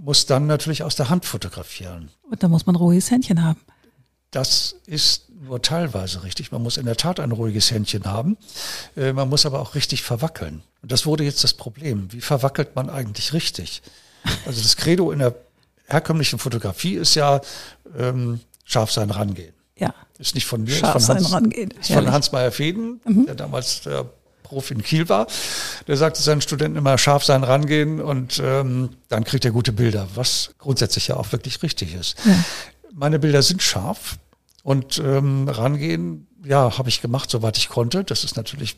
muss dann natürlich aus der Hand fotografieren. Und da muss man ruhiges Händchen haben. Das ist nur teilweise richtig. Man muss in der Tat ein ruhiges Händchen haben. Äh, man muss aber auch richtig verwackeln. Und das wurde jetzt das Problem. Wie verwackelt man eigentlich richtig? Also das Credo in der herkömmlichen Fotografie ist ja ähm, scharf sein rangehen. Ja. Ist nicht von mir, Scharf ist von sein Hans, rangehen. ist von. Hans Meyer Feden, der damals der Prof in Kiel war. Der sagte seinen Studenten immer scharf sein rangehen und ähm, dann kriegt er gute Bilder, was grundsätzlich ja auch wirklich richtig ist. Meine Bilder sind scharf und ähm, rangehen, ja, habe ich gemacht, soweit ich konnte. Das ist natürlich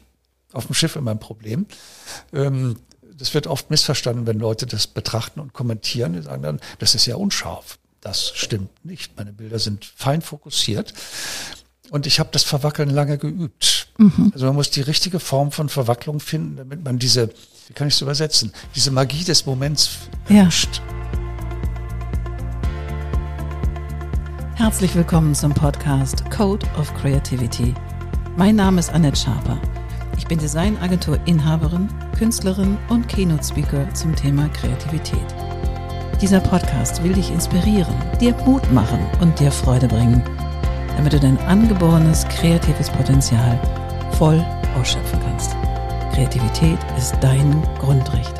auf dem Schiff immer ein Problem. Ähm, das wird oft missverstanden, wenn Leute das betrachten und kommentieren. Die sagen dann, das ist ja unscharf. Das stimmt nicht. Meine Bilder sind fein fokussiert. Und ich habe das Verwackeln lange geübt. Also man muss die richtige Form von Verwacklung finden, damit man diese, wie kann ich es übersetzen, diese Magie des Moments Ja. erwischt. Herzlich willkommen zum Podcast Code of Creativity. Mein Name ist Annette Schaper. Ich bin Designagentur-Inhaberin, Künstlerin und Keynote-Speaker zum Thema Kreativität. Dieser Podcast will dich inspirieren, dir Mut machen und dir Freude bringen, damit du dein angeborenes kreatives Potenzial voll ausschöpfen kannst. Kreativität ist dein Grundrecht.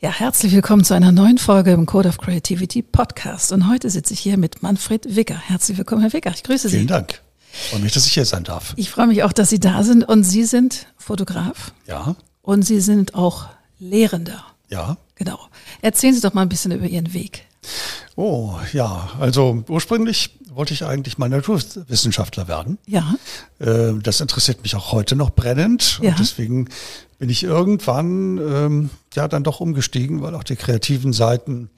Ja, herzlich willkommen zu einer neuen Folge im Code of Creativity Podcast. Und heute sitze ich hier mit Manfred Wicker. Herzlich willkommen, Herr Wicker. Ich grüße Sie. Vielen Dank. Freue mich, dass ich hier sein darf. Ich freue mich auch, dass Sie da sind. Und Sie sind Fotograf Ja, und Sie sind auch Lehrender. ja. Genau. Erzählen Sie doch mal ein bisschen über Ihren Weg. Oh, ja. Also ursprünglich wollte ich eigentlich mal Naturwissenschaftler werden. Ja, Äh, Das interessiert mich auch heute noch brennend. Ja. Und deswegen bin ich irgendwann ähm, ja dann doch umgestiegen, weil auch die kreativen Seiten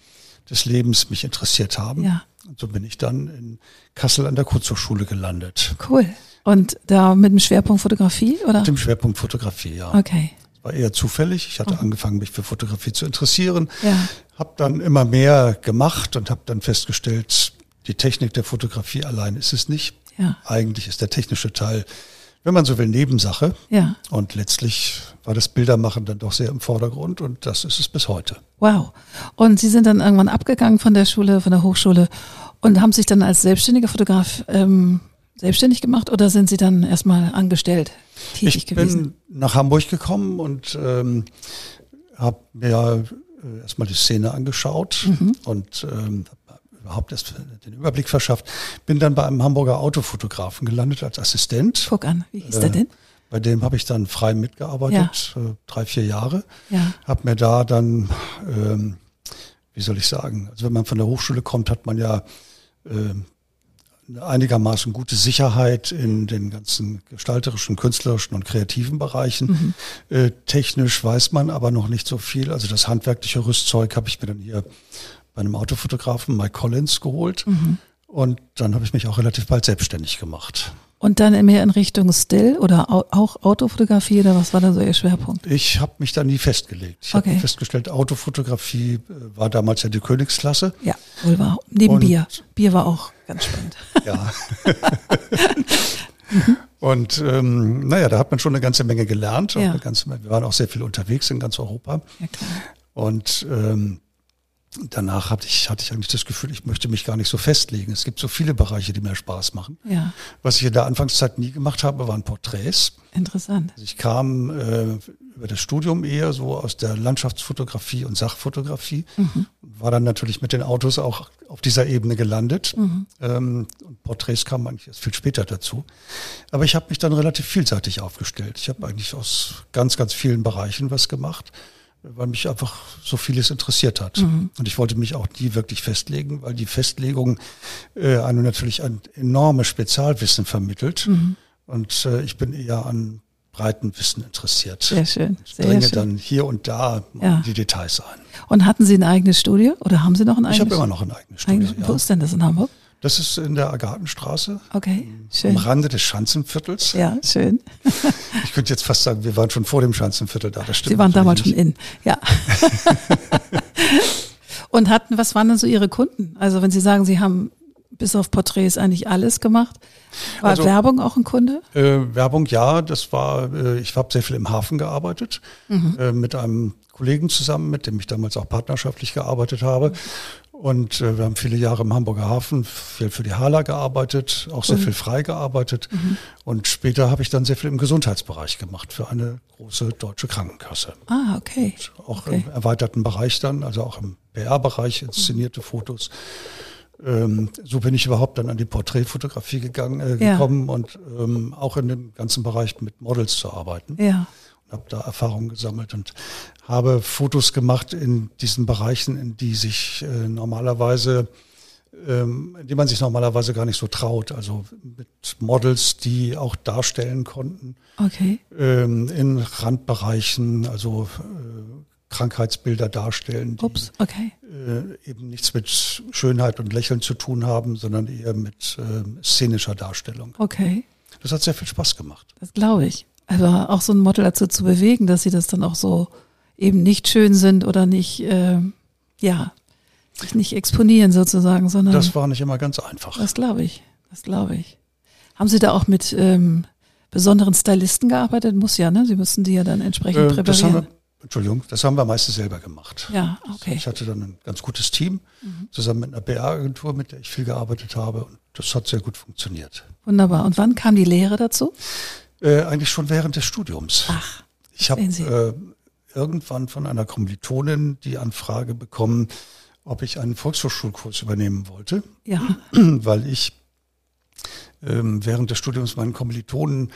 des Lebens mich interessiert haben. Ja. Und so bin ich dann in Kassel an der Kurzhochschule gelandet. cool. Und da mit dem Schwerpunkt Fotografie, oder? Mit dem Schwerpunkt Fotografie, ja. Okay. War eher zufällig. Ich hatte angefangen, mich für Fotografie zu interessieren. Ja. Habe dann immer mehr gemacht und habe dann festgestellt, die Technik der Fotografie allein ist es nicht. Ja. Eigentlich ist der technische Teil, wenn man so will, Nebensache. Ja. Und letztlich war das Bildermachen dann doch sehr im Vordergrund und das ist es bis heute. Wow. Und Sie sind dann irgendwann abgegangen von der Schule, von der Hochschule und haben sich dann als selbstständiger Fotograf ähm, selbstständig gemacht oder sind Sie dann erstmal angestellt tätig Ich gewesen? bin nach Hamburg gekommen und ähm, habe mir äh, erstmal die Szene angeschaut Mhm. und ähm, überhaupt erst den Überblick verschafft. Bin dann bei einem Hamburger Autofotografen gelandet als Assistent. Guck an, wie hieß Äh, der denn? Bei dem habe ich dann frei mitgearbeitet, äh, drei, vier Jahre. Ja. Habe mir da dann, ähm, wie soll ich sagen, also wenn man von der Hochschule kommt, hat man ja eine einigermaßen gute Sicherheit in den ganzen gestalterischen, künstlerischen und kreativen Bereichen. Äh, technisch weiß man aber noch nicht so viel. Also das handwerkliche Rüstzeug habe ich mir dann hier bei einem Autofotografen, Mike Collins, geholt. Und dann habe ich mich auch relativ bald selbstständig gemacht. Und dann mehr in Richtung Still oder au- auch Autofotografie oder was war dann so Ihr Schwerpunkt? Ich habe mich da nie festgelegt. Ich Okay. habe festgestellt, Autofotografie äh, war damals ja die Königsklasse. Ja, wohl war. Neben Und- Bier. Bier war auch ganz spannend. Ja. Und ähm, naja, da hat man schon eine ganze Menge gelernt. Ja. ganze, wir waren auch sehr viel unterwegs in ganz Europa. Ja, klar. Und ähm, danach hatte ich, hatte ich eigentlich das Gefühl, ich möchte mich gar nicht so festlegen. Es gibt so viele Bereiche, die mir Spaß machen. Ja, Was ich in der Anfangszeit nie gemacht habe, waren Porträts. interessant. Also ich kam äh, über das Studium eher so aus der Landschaftsfotografie und Sachfotografie. War dann natürlich mit den Autos auch auf dieser Ebene gelandet. Ähm, und Porträts kamen eigentlich erst viel später dazu. Aber ich habe mich dann relativ vielseitig aufgestellt. Ich habe eigentlich aus ganz, ganz vielen Bereichen was gemacht, weil mich einfach so vieles interessiert hat. Und ich wollte mich auch nie wirklich festlegen, weil die Festlegung äh, einem natürlich ein enormes Spezialwissen vermittelt. Und äh, ich bin eher an breiten Wissen interessiert. Sehr schön, Ich sehr dringe schön. dann hier und da Ja. die Details ein. Und hatten Sie ein eigenes Studio oder haben Sie noch ein eigenes? Ich habe immer noch ein eigenes Studio. eigenes Wo Ja. ist denn das in Hamburg? Das ist in der Agathenstraße, Okay, am schön. Rande des Schanzenviertels. Ja, schön. Ich könnte jetzt fast sagen, wir waren schon vor dem Schanzenviertel da. Das stimmt Sie waren damals schon natürlich in. Ja. Und hatten, was waren denn so Ihre Kunden? Also wenn Sie sagen, Sie haben bis auf Porträts eigentlich alles gemacht. War Also- Werbung auch ein Kunde? Äh, Werbung, ja, das war, äh, ich habe sehr viel im Hafen gearbeitet, äh, mit einem Kollegen zusammen, mit dem ich damals auch partnerschaftlich gearbeitet habe. Und äh, wir haben viele Jahre im Hamburger Hafen viel für die Hala gearbeitet, auch sehr viel frei gearbeitet. Und später habe ich dann sehr viel im Gesundheitsbereich gemacht für eine große deutsche Krankenkasse. Ah, okay. Auch Okay. im erweiterten Bereich dann, also auch im PR-Bereich, inszenierte Fotos. Ähm, so bin ich überhaupt dann an die Porträtfotografie gegangen, äh, Ja. gekommen und ähm, auch in dem ganzen Bereich mit Models zu arbeiten. Ja. Habe da Erfahrungen gesammelt und habe Fotos gemacht in diesen Bereichen, in die sich äh, normalerweise, ähm, in die man sich normalerweise gar nicht so traut. Also mit Models, die auch darstellen konnten Okay. ähm, in Randbereichen, also äh, Krankheitsbilder darstellen, die Ups, okay. äh, eben nichts mit Schönheit und Lächeln zu tun haben, sondern eher mit äh, szenischer Darstellung. Okay. Das hat sehr viel Spaß gemacht. Das glaube ich. Aber auch so ein Model dazu zu bewegen, dass sie das dann auch so eben nicht schön sind oder nicht, ähm, ja, sich nicht exponieren sozusagen, sondern Das war nicht immer ganz einfach. das glaube ich. Das glaube ich. Haben Sie da auch mit ähm, besonderen Stylisten gearbeitet? Muss ja, ne? Sie müssen die ja dann entsprechend Äh, das haben präparieren. wir, Entschuldigung, das haben wir meistens selber gemacht. Ja, okay. Mhm. Ich hatte dann ein ganz gutes Team, zusammen mit einer PR-Agentur, mit der ich viel gearbeitet habe. Und das hat sehr gut funktioniert. Wunderbar. Und wann kam die Lehre dazu? Äh, eigentlich schon während des Studiums. Ach, Ich habe äh, irgendwann von einer Kommilitonin die Anfrage bekommen, ob ich einen Volkshochschulkurs übernehmen wollte, ja. weil ich ähm, während des Studiums meinen Kommilitonen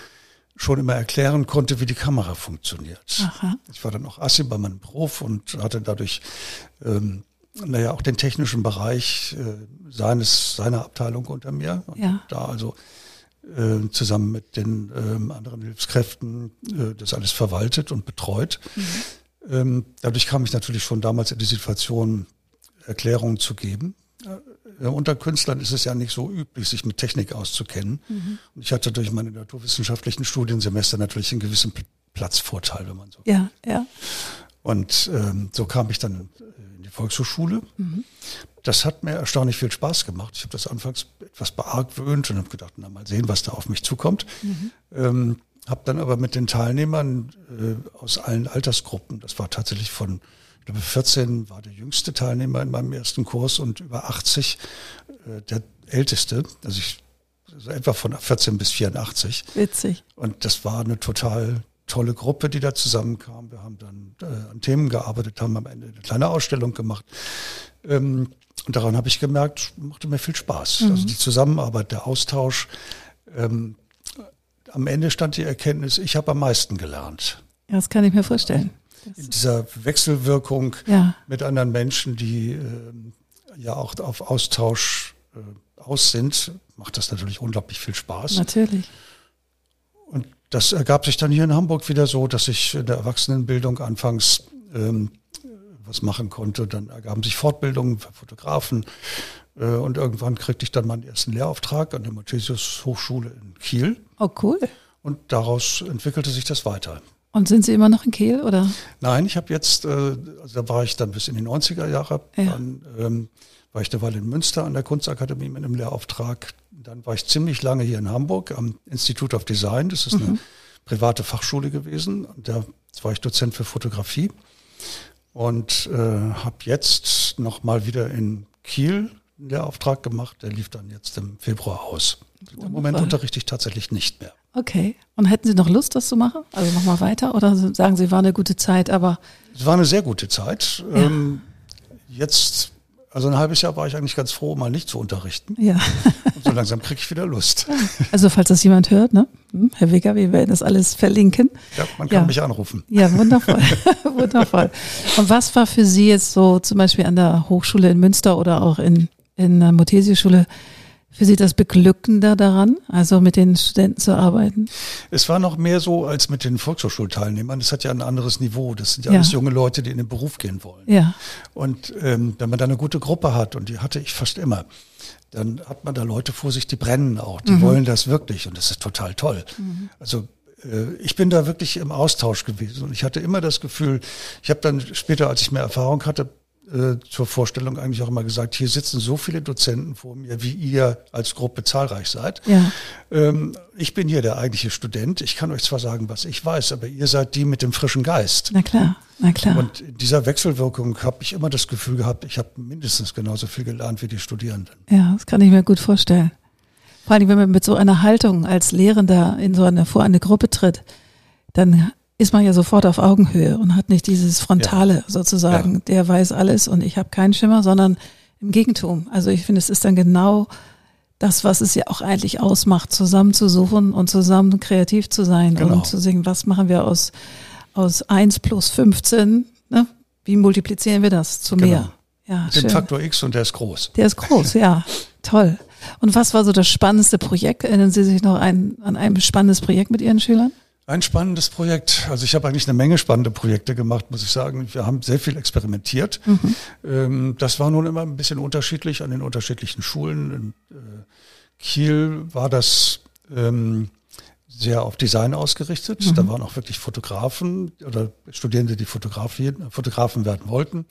schon immer erklären konnte, wie die Kamera funktioniert. Aha. Ich war dann auch Assi bei meinem Prof und hatte dadurch, ähm, naja, auch den technischen Bereich äh, seines, seiner Abteilung unter mir. Und Ja. Da also äh, zusammen mit den ähm, anderen Hilfskräften äh, das alles verwaltet und betreut. Ähm, dadurch kam ich natürlich schon damals in die Situation, Erklärungen zu geben. Äh, unter Künstlern ist es ja nicht so üblich, sich mit Technik auszukennen. Und ich hatte durch meine naturwissenschaftlichen Studiensemester natürlich einen gewissen Pl- Platzvorteil, wenn man so Ja, ja. und ähm, so kam ich dann äh, in die Volkshochschule. Das hat mir erstaunlich viel Spaß gemacht. Ich habe das anfangs etwas beargwöhnt und habe gedacht, na mal sehen, was da auf mich zukommt. Ähm, habe dann aber mit den Teilnehmern äh, aus allen Altersgruppen, das war tatsächlich von, ich glaube 14 war der jüngste Teilnehmer in meinem ersten Kurs und über 80 äh, der älteste, also ich also etwa von 14 bis 84. Witzig. Und das war eine total tolle Gruppe, die da zusammenkam. Wir haben dann äh, an Themen gearbeitet, haben am Ende eine kleine Ausstellung gemacht. Ähm, und daran habe ich gemerkt, machte mir viel Spaß. Also die Zusammenarbeit, der Austausch. Ähm, am Ende stand die Erkenntnis, ich habe am meisten gelernt. Ja, das kann ich mir vorstellen. In dieser Wechselwirkung Ja, mit anderen Menschen, die ähm, ja auch auf Austausch äh, aus sind, macht das natürlich unglaublich viel Spaß. natürlich. Und das ergab sich dann hier in Hamburg wieder so, dass ich in der Erwachsenenbildung anfangs ähm, was machen konnte. Dann ergaben sich Fortbildungen für Fotografen. Äh, und irgendwann kriegte ich dann meinen ersten Lehrauftrag an der Mathesius Hochschule in Kiel. Oh, cool. Und daraus entwickelte sich das weiter. Und sind Sie immer noch in Kiel oder? Nein, ich habe jetzt, äh, also da war ich dann bis in die 90er Jahre, Ja. dann ähm, war ich eine Weile in Münster an der Kunstakademie mit einem Lehrauftrag. Dann war ich ziemlich lange hier in Hamburg am Institute of Design. Das ist eine private Fachschule gewesen. Und da war ich Dozent für Fotografie und äh, habe jetzt nochmal wieder in Kiel einen Lehrauftrag gemacht. Der lief dann jetzt im Februar aus. Im Moment unterrichte ich tatsächlich nicht mehr. Okay. Und hätten Sie noch Lust, das zu machen? Also nochmal weiter? Oder sagen Sie, war eine gute Zeit, aber Es war eine sehr gute Zeit. Ähm, jetzt, also ein halbes Jahr war ich eigentlich ganz froh, mal nicht zu unterrichten. ja. Und so langsam kriege ich wieder Lust. Also falls das jemand hört, ne? Hm, Herr Wigger, wir werden das alles verlinken. Ja, man kann Ja. mich anrufen. Ja, wundervoll. wundervoll. Und was war für Sie jetzt so zum Beispiel an der Hochschule in Münster oder auch in, in der Mothesius-Schule für Sie das Beglückende daran, also mit den Studenten zu arbeiten? Es war noch mehr so als mit den Volkshochschulteilnehmern. Das hat ja ein anderes Niveau. Das sind ja, Ja. alles junge Leute, die in den Beruf gehen wollen. Ja, Und ähm, wenn man da eine gute Gruppe hat, und die hatte ich fast immer, dann hat man da Leute vor sich, die brennen auch, die wollen das wirklich und das ist total toll. Also äh, ich bin da wirklich im Austausch gewesen und ich hatte immer das Gefühl, ich habe dann später, als ich mehr Erfahrung hatte, äh, zur Vorstellung eigentlich auch immer gesagt, hier sitzen so viele Dozenten vor mir, wie ihr als Gruppe zahlreich seid. Ja. Ähm, ich bin hier der eigentliche Student. Ich kann euch zwar sagen, was ich weiß, aber ihr seid die mit dem frischen Geist. Na klar, na klar. Und in dieser Wechselwirkung habe ich immer das Gefühl gehabt, ich habe mindestens genauso viel gelernt wie die Studierenden. Ja, das kann ich mir gut vorstellen. Vor allem, wenn man mit so einer Haltung als Lehrender in so eine, vor eine Gruppe tritt, dann ist man ja sofort auf Augenhöhe und hat nicht dieses Frontale ja. sozusagen, ja. der weiß alles und ich habe keinen Schimmer, sondern im Gegentum. Also ich finde, es ist dann genau das, was es ja auch eigentlich ausmacht, zusammen zu suchen und zusammen kreativ zu sein genau. und zu sehen, was machen wir aus, aus 1 plus 15, ne? wie multiplizieren wir das zu genau. mehr? Ja, Den Faktor X und der ist groß. Der ist groß, ja, toll. Und was war so das spannendste Projekt? Erinnern Sie sich noch ein, an ein spannendes Projekt mit Ihren Schülern? Ein spannendes Projekt. Also ich habe eigentlich eine Menge spannende Projekte gemacht, muss ich sagen. Wir haben sehr viel experimentiert. Mhm. Ähm, das war nun immer ein bisschen unterschiedlich an den unterschiedlichen Schulen. In äh, Kiel war das ähm, sehr auf Design ausgerichtet. Mhm. Da waren auch wirklich Fotografen oder Studierende, die Fotografien, Fotografen werden wollten.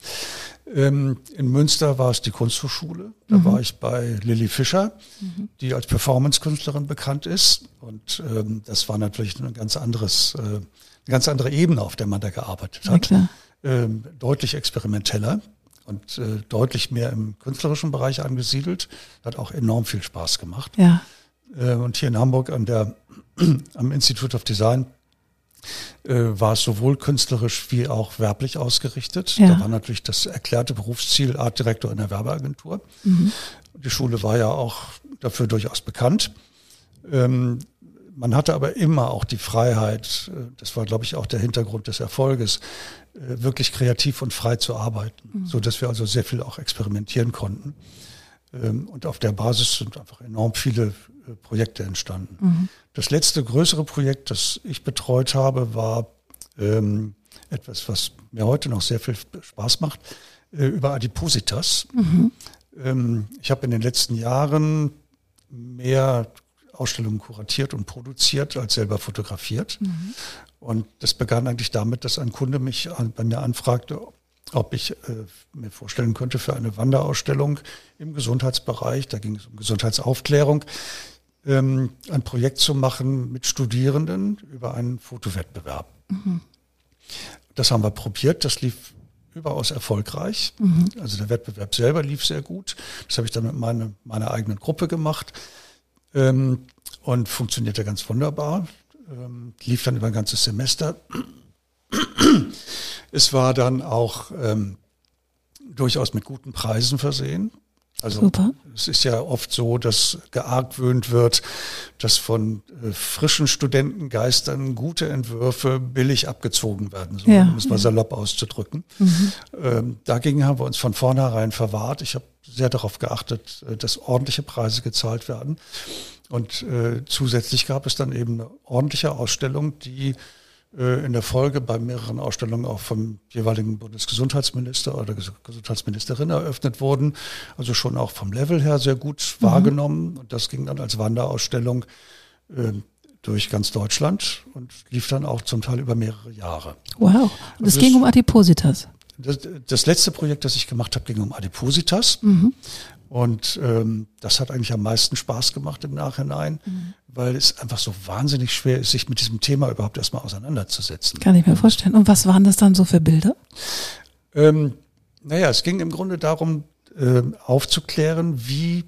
Ähm, in Münster war es die Kunsthochschule. Da mhm. war ich bei Lilly Fischer, mhm. die als Performance-Künstlerin bekannt ist. Und ähm, das war natürlich ein ganz anderes, äh, eine ganz andere Ebene, auf der man da gearbeitet hat. Ja, ähm, deutlich experimenteller und äh, deutlich mehr im künstlerischen Bereich angesiedelt. Hat auch enorm viel Spaß gemacht. Ja. Äh, und hier in Hamburg an der, am Institute of Design äh, war es sowohl künstlerisch wie auch werblich ausgerichtet. Ja. Da war natürlich das erklärte Berufsziel Artdirektor in der Werbeagentur. Mhm. Die Schule war ja auch dafür durchaus bekannt. Ähm, man hatte aber immer auch die Freiheit, äh, das war, glaube ich, auch der Hintergrund des Erfolges, wirklich kreativ und frei zu arbeiten, mhm. so dass wir also sehr viel auch experimentieren konnten. Ähm, und auf der Basis sind einfach enorm viele äh, Projekte entstanden. Mhm. Das letzte größere Projekt, das ich betreut habe, war ähm, etwas, was mir heute noch sehr viel Spaß macht, äh, über Adipositas. Mhm. Ähm, ich habe in den letzten Jahren mehr Ausstellungen kuratiert und produziert als selber fotografiert. Mhm. Und das begann eigentlich damit, dass ein Kunde mich an, bei mir anfragte, ob ich äh, mir vorstellen könnte, für eine Wanderausstellung im Gesundheitsbereich, da ging es um Gesundheitsaufklärung, ähm, ein Projekt zu machen mit Studierenden über einen Fotowettbewerb. Mhm. Das haben wir probiert, das lief überaus erfolgreich. Mhm. Also der Wettbewerb selber lief sehr gut. Das habe ich dann mit meine, meiner eigenen Gruppe gemacht ähm, und funktionierte ganz wunderbar. Ähm, lief dann über ein ganzes Semester. Es war dann auch ähm, durchaus mit guten Preisen versehen. Also Super. es ist ja oft so, dass geargwöhnt wird, dass von äh, frischen Studentengeistern gute Entwürfe billig abgezogen werden, so, ja, um es mal salopp auszudrücken. Mhm. Ähm, dagegen haben wir uns von vornherein verwahrt. Ich habe sehr darauf geachtet, äh, dass ordentliche Preise gezahlt werden. Und äh, zusätzlich gab es dann eben eine ordentliche Ausstellung, die in der Folge bei mehreren Ausstellungen auch vom jeweiligen Bundesgesundheitsminister oder Gesundheitsministerin eröffnet wurden. Also schon auch vom Level her sehr gut mhm. wahrgenommen. Und das ging dann als Wanderausstellung äh, durch ganz Deutschland und lief dann auch zum Teil über mehrere Jahre. Wow. Und es ging um Adipositas. Das, das, letzte Projekt, das ich gemacht habe, ging um Adipositas. Mhm. Und ähm, das hat eigentlich am meisten Spaß gemacht im Nachhinein, mhm. weil es einfach so wahnsinnig schwer ist, sich mit diesem Thema überhaupt erstmal auseinanderzusetzen. Kann ich mir vorstellen. Und was waren das dann so für Bilder? Ähm, naja, es ging im Grunde darum, äh, aufzuklären, wie,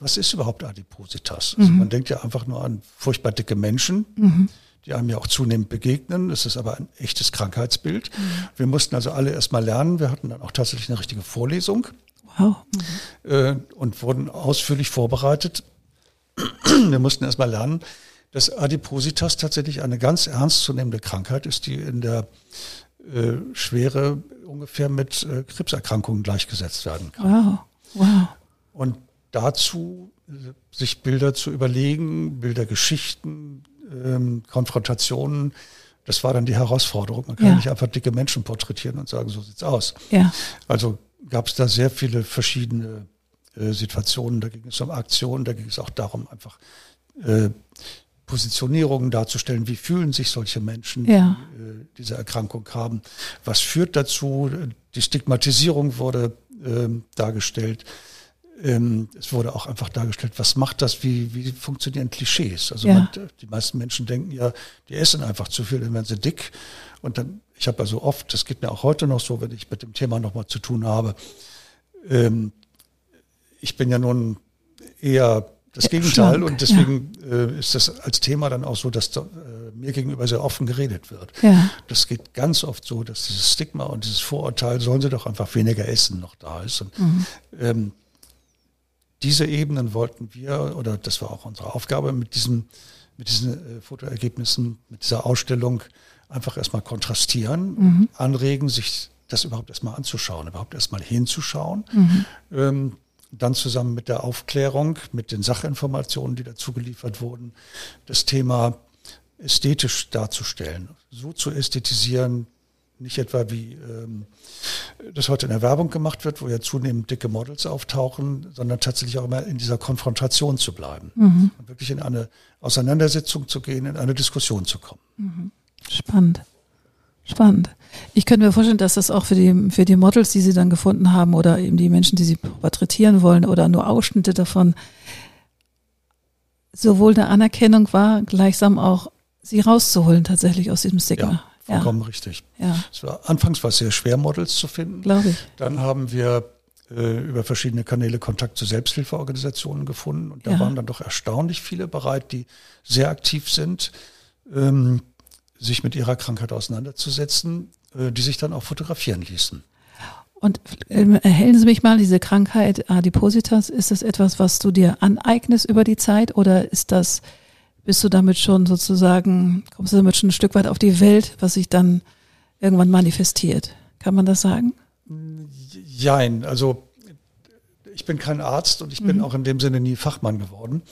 was ist überhaupt Adipositas? Also mhm. man denkt ja einfach nur an furchtbar dicke Menschen. Mhm die einem ja auch zunehmend begegnen. Es ist aber ein echtes Krankheitsbild. Mhm. Wir mussten also alle erstmal lernen. Wir hatten dann auch tatsächlich eine richtige Vorlesung Äh, und wurden ausführlich vorbereitet. Wir mussten erstmal lernen, dass Adipositas tatsächlich eine ganz ernstzunehmende Krankheit ist, die in der äh, Schwere ungefähr mit äh, Krebserkrankungen gleichgesetzt werden kann. Wow. Wow. Und dazu äh, sich Bilder zu überlegen, Bildergeschichten, ähm, Konfrontationen, das war dann die Herausforderung. Man kann ja. nicht einfach dicke Menschen porträtieren und sagen, so sieht's aus. Ja. Also gab es da sehr viele verschiedene äh, Situationen. Da ging es um Aktionen, da ging es auch darum, einfach äh, Positionierungen darzustellen, wie fühlen sich solche Menschen, Ja. die äh, diese Erkrankung haben, was führt dazu, die Stigmatisierung wurde ähm, dargestellt. Ähm, es wurde auch einfach dargestellt, was macht das, wie, wie funktionieren Klischees. Also Ja. man, die meisten Menschen denken ja, die essen einfach zu viel, dann werden sie dick. Und dann, ich habe also oft, das geht mir auch heute noch so, wenn ich mit dem Thema nochmal zu tun habe, ähm, ich bin ja nun eher das Ja, Gegenteil schlank, und deswegen äh, ist das als Thema dann auch so, dass da, äh, mir gegenüber sehr offen geredet wird. Ja. Das geht ganz oft so, dass dieses Stigma und dieses Vorurteil, sollen sie doch einfach weniger essen, noch da ist. Und ähm, diese Ebenen wollten wir, oder das war auch unsere Aufgabe mit diesem, mit diesen äh, Fotoergebnissen, mit dieser Ausstellung einfach erstmal kontrastieren, anregen, sich das überhaupt erstmal anzuschauen, überhaupt erstmal hinzuschauen. Ähm, dann zusammen mit der Aufklärung, mit den Sachinformationen, die dazu geliefert wurden, das Thema ästhetisch darzustellen, so zu ästhetisieren, nicht etwa wie ähm, das heute in der Werbung gemacht wird, wo ja zunehmend dicke Models auftauchen, sondern tatsächlich auch immer in dieser Konfrontation zu bleiben und wirklich in eine Auseinandersetzung zu gehen, in eine Diskussion zu kommen. Spannend. Spannend. Ich könnte mir vorstellen, dass das auch für die, für die Models, die Sie dann gefunden haben oder eben die Menschen, die Sie porträtieren wollen oder nur Ausschnitte davon, sowohl eine Anerkennung war, gleichsam auch sie rauszuholen tatsächlich aus diesem Stigma. Ja, vollkommen richtig. Ja, war, anfangs war es sehr schwer, Models zu finden. glaube ich. Dann haben wir äh, über verschiedene Kanäle Kontakt zu Selbsthilfeorganisationen gefunden und da Ja. waren dann doch erstaunlich viele bereit, die sehr aktiv sind, ähm, sich mit ihrer Krankheit auseinanderzusetzen, äh, die sich dann auch fotografieren ließen. Und ähm, erhellen Sie mich mal, diese Krankheit Adipositas, ist das etwas, was du dir aneignest über die Zeit oder ist das, bist du damit schon sozusagen, kommst du damit schon ein Stück weit auf die Welt, was sich dann irgendwann manifestiert? Kann man das sagen? Jein, also ich bin kein Arzt und ich bin auch in dem Sinne nie Fachmann geworden.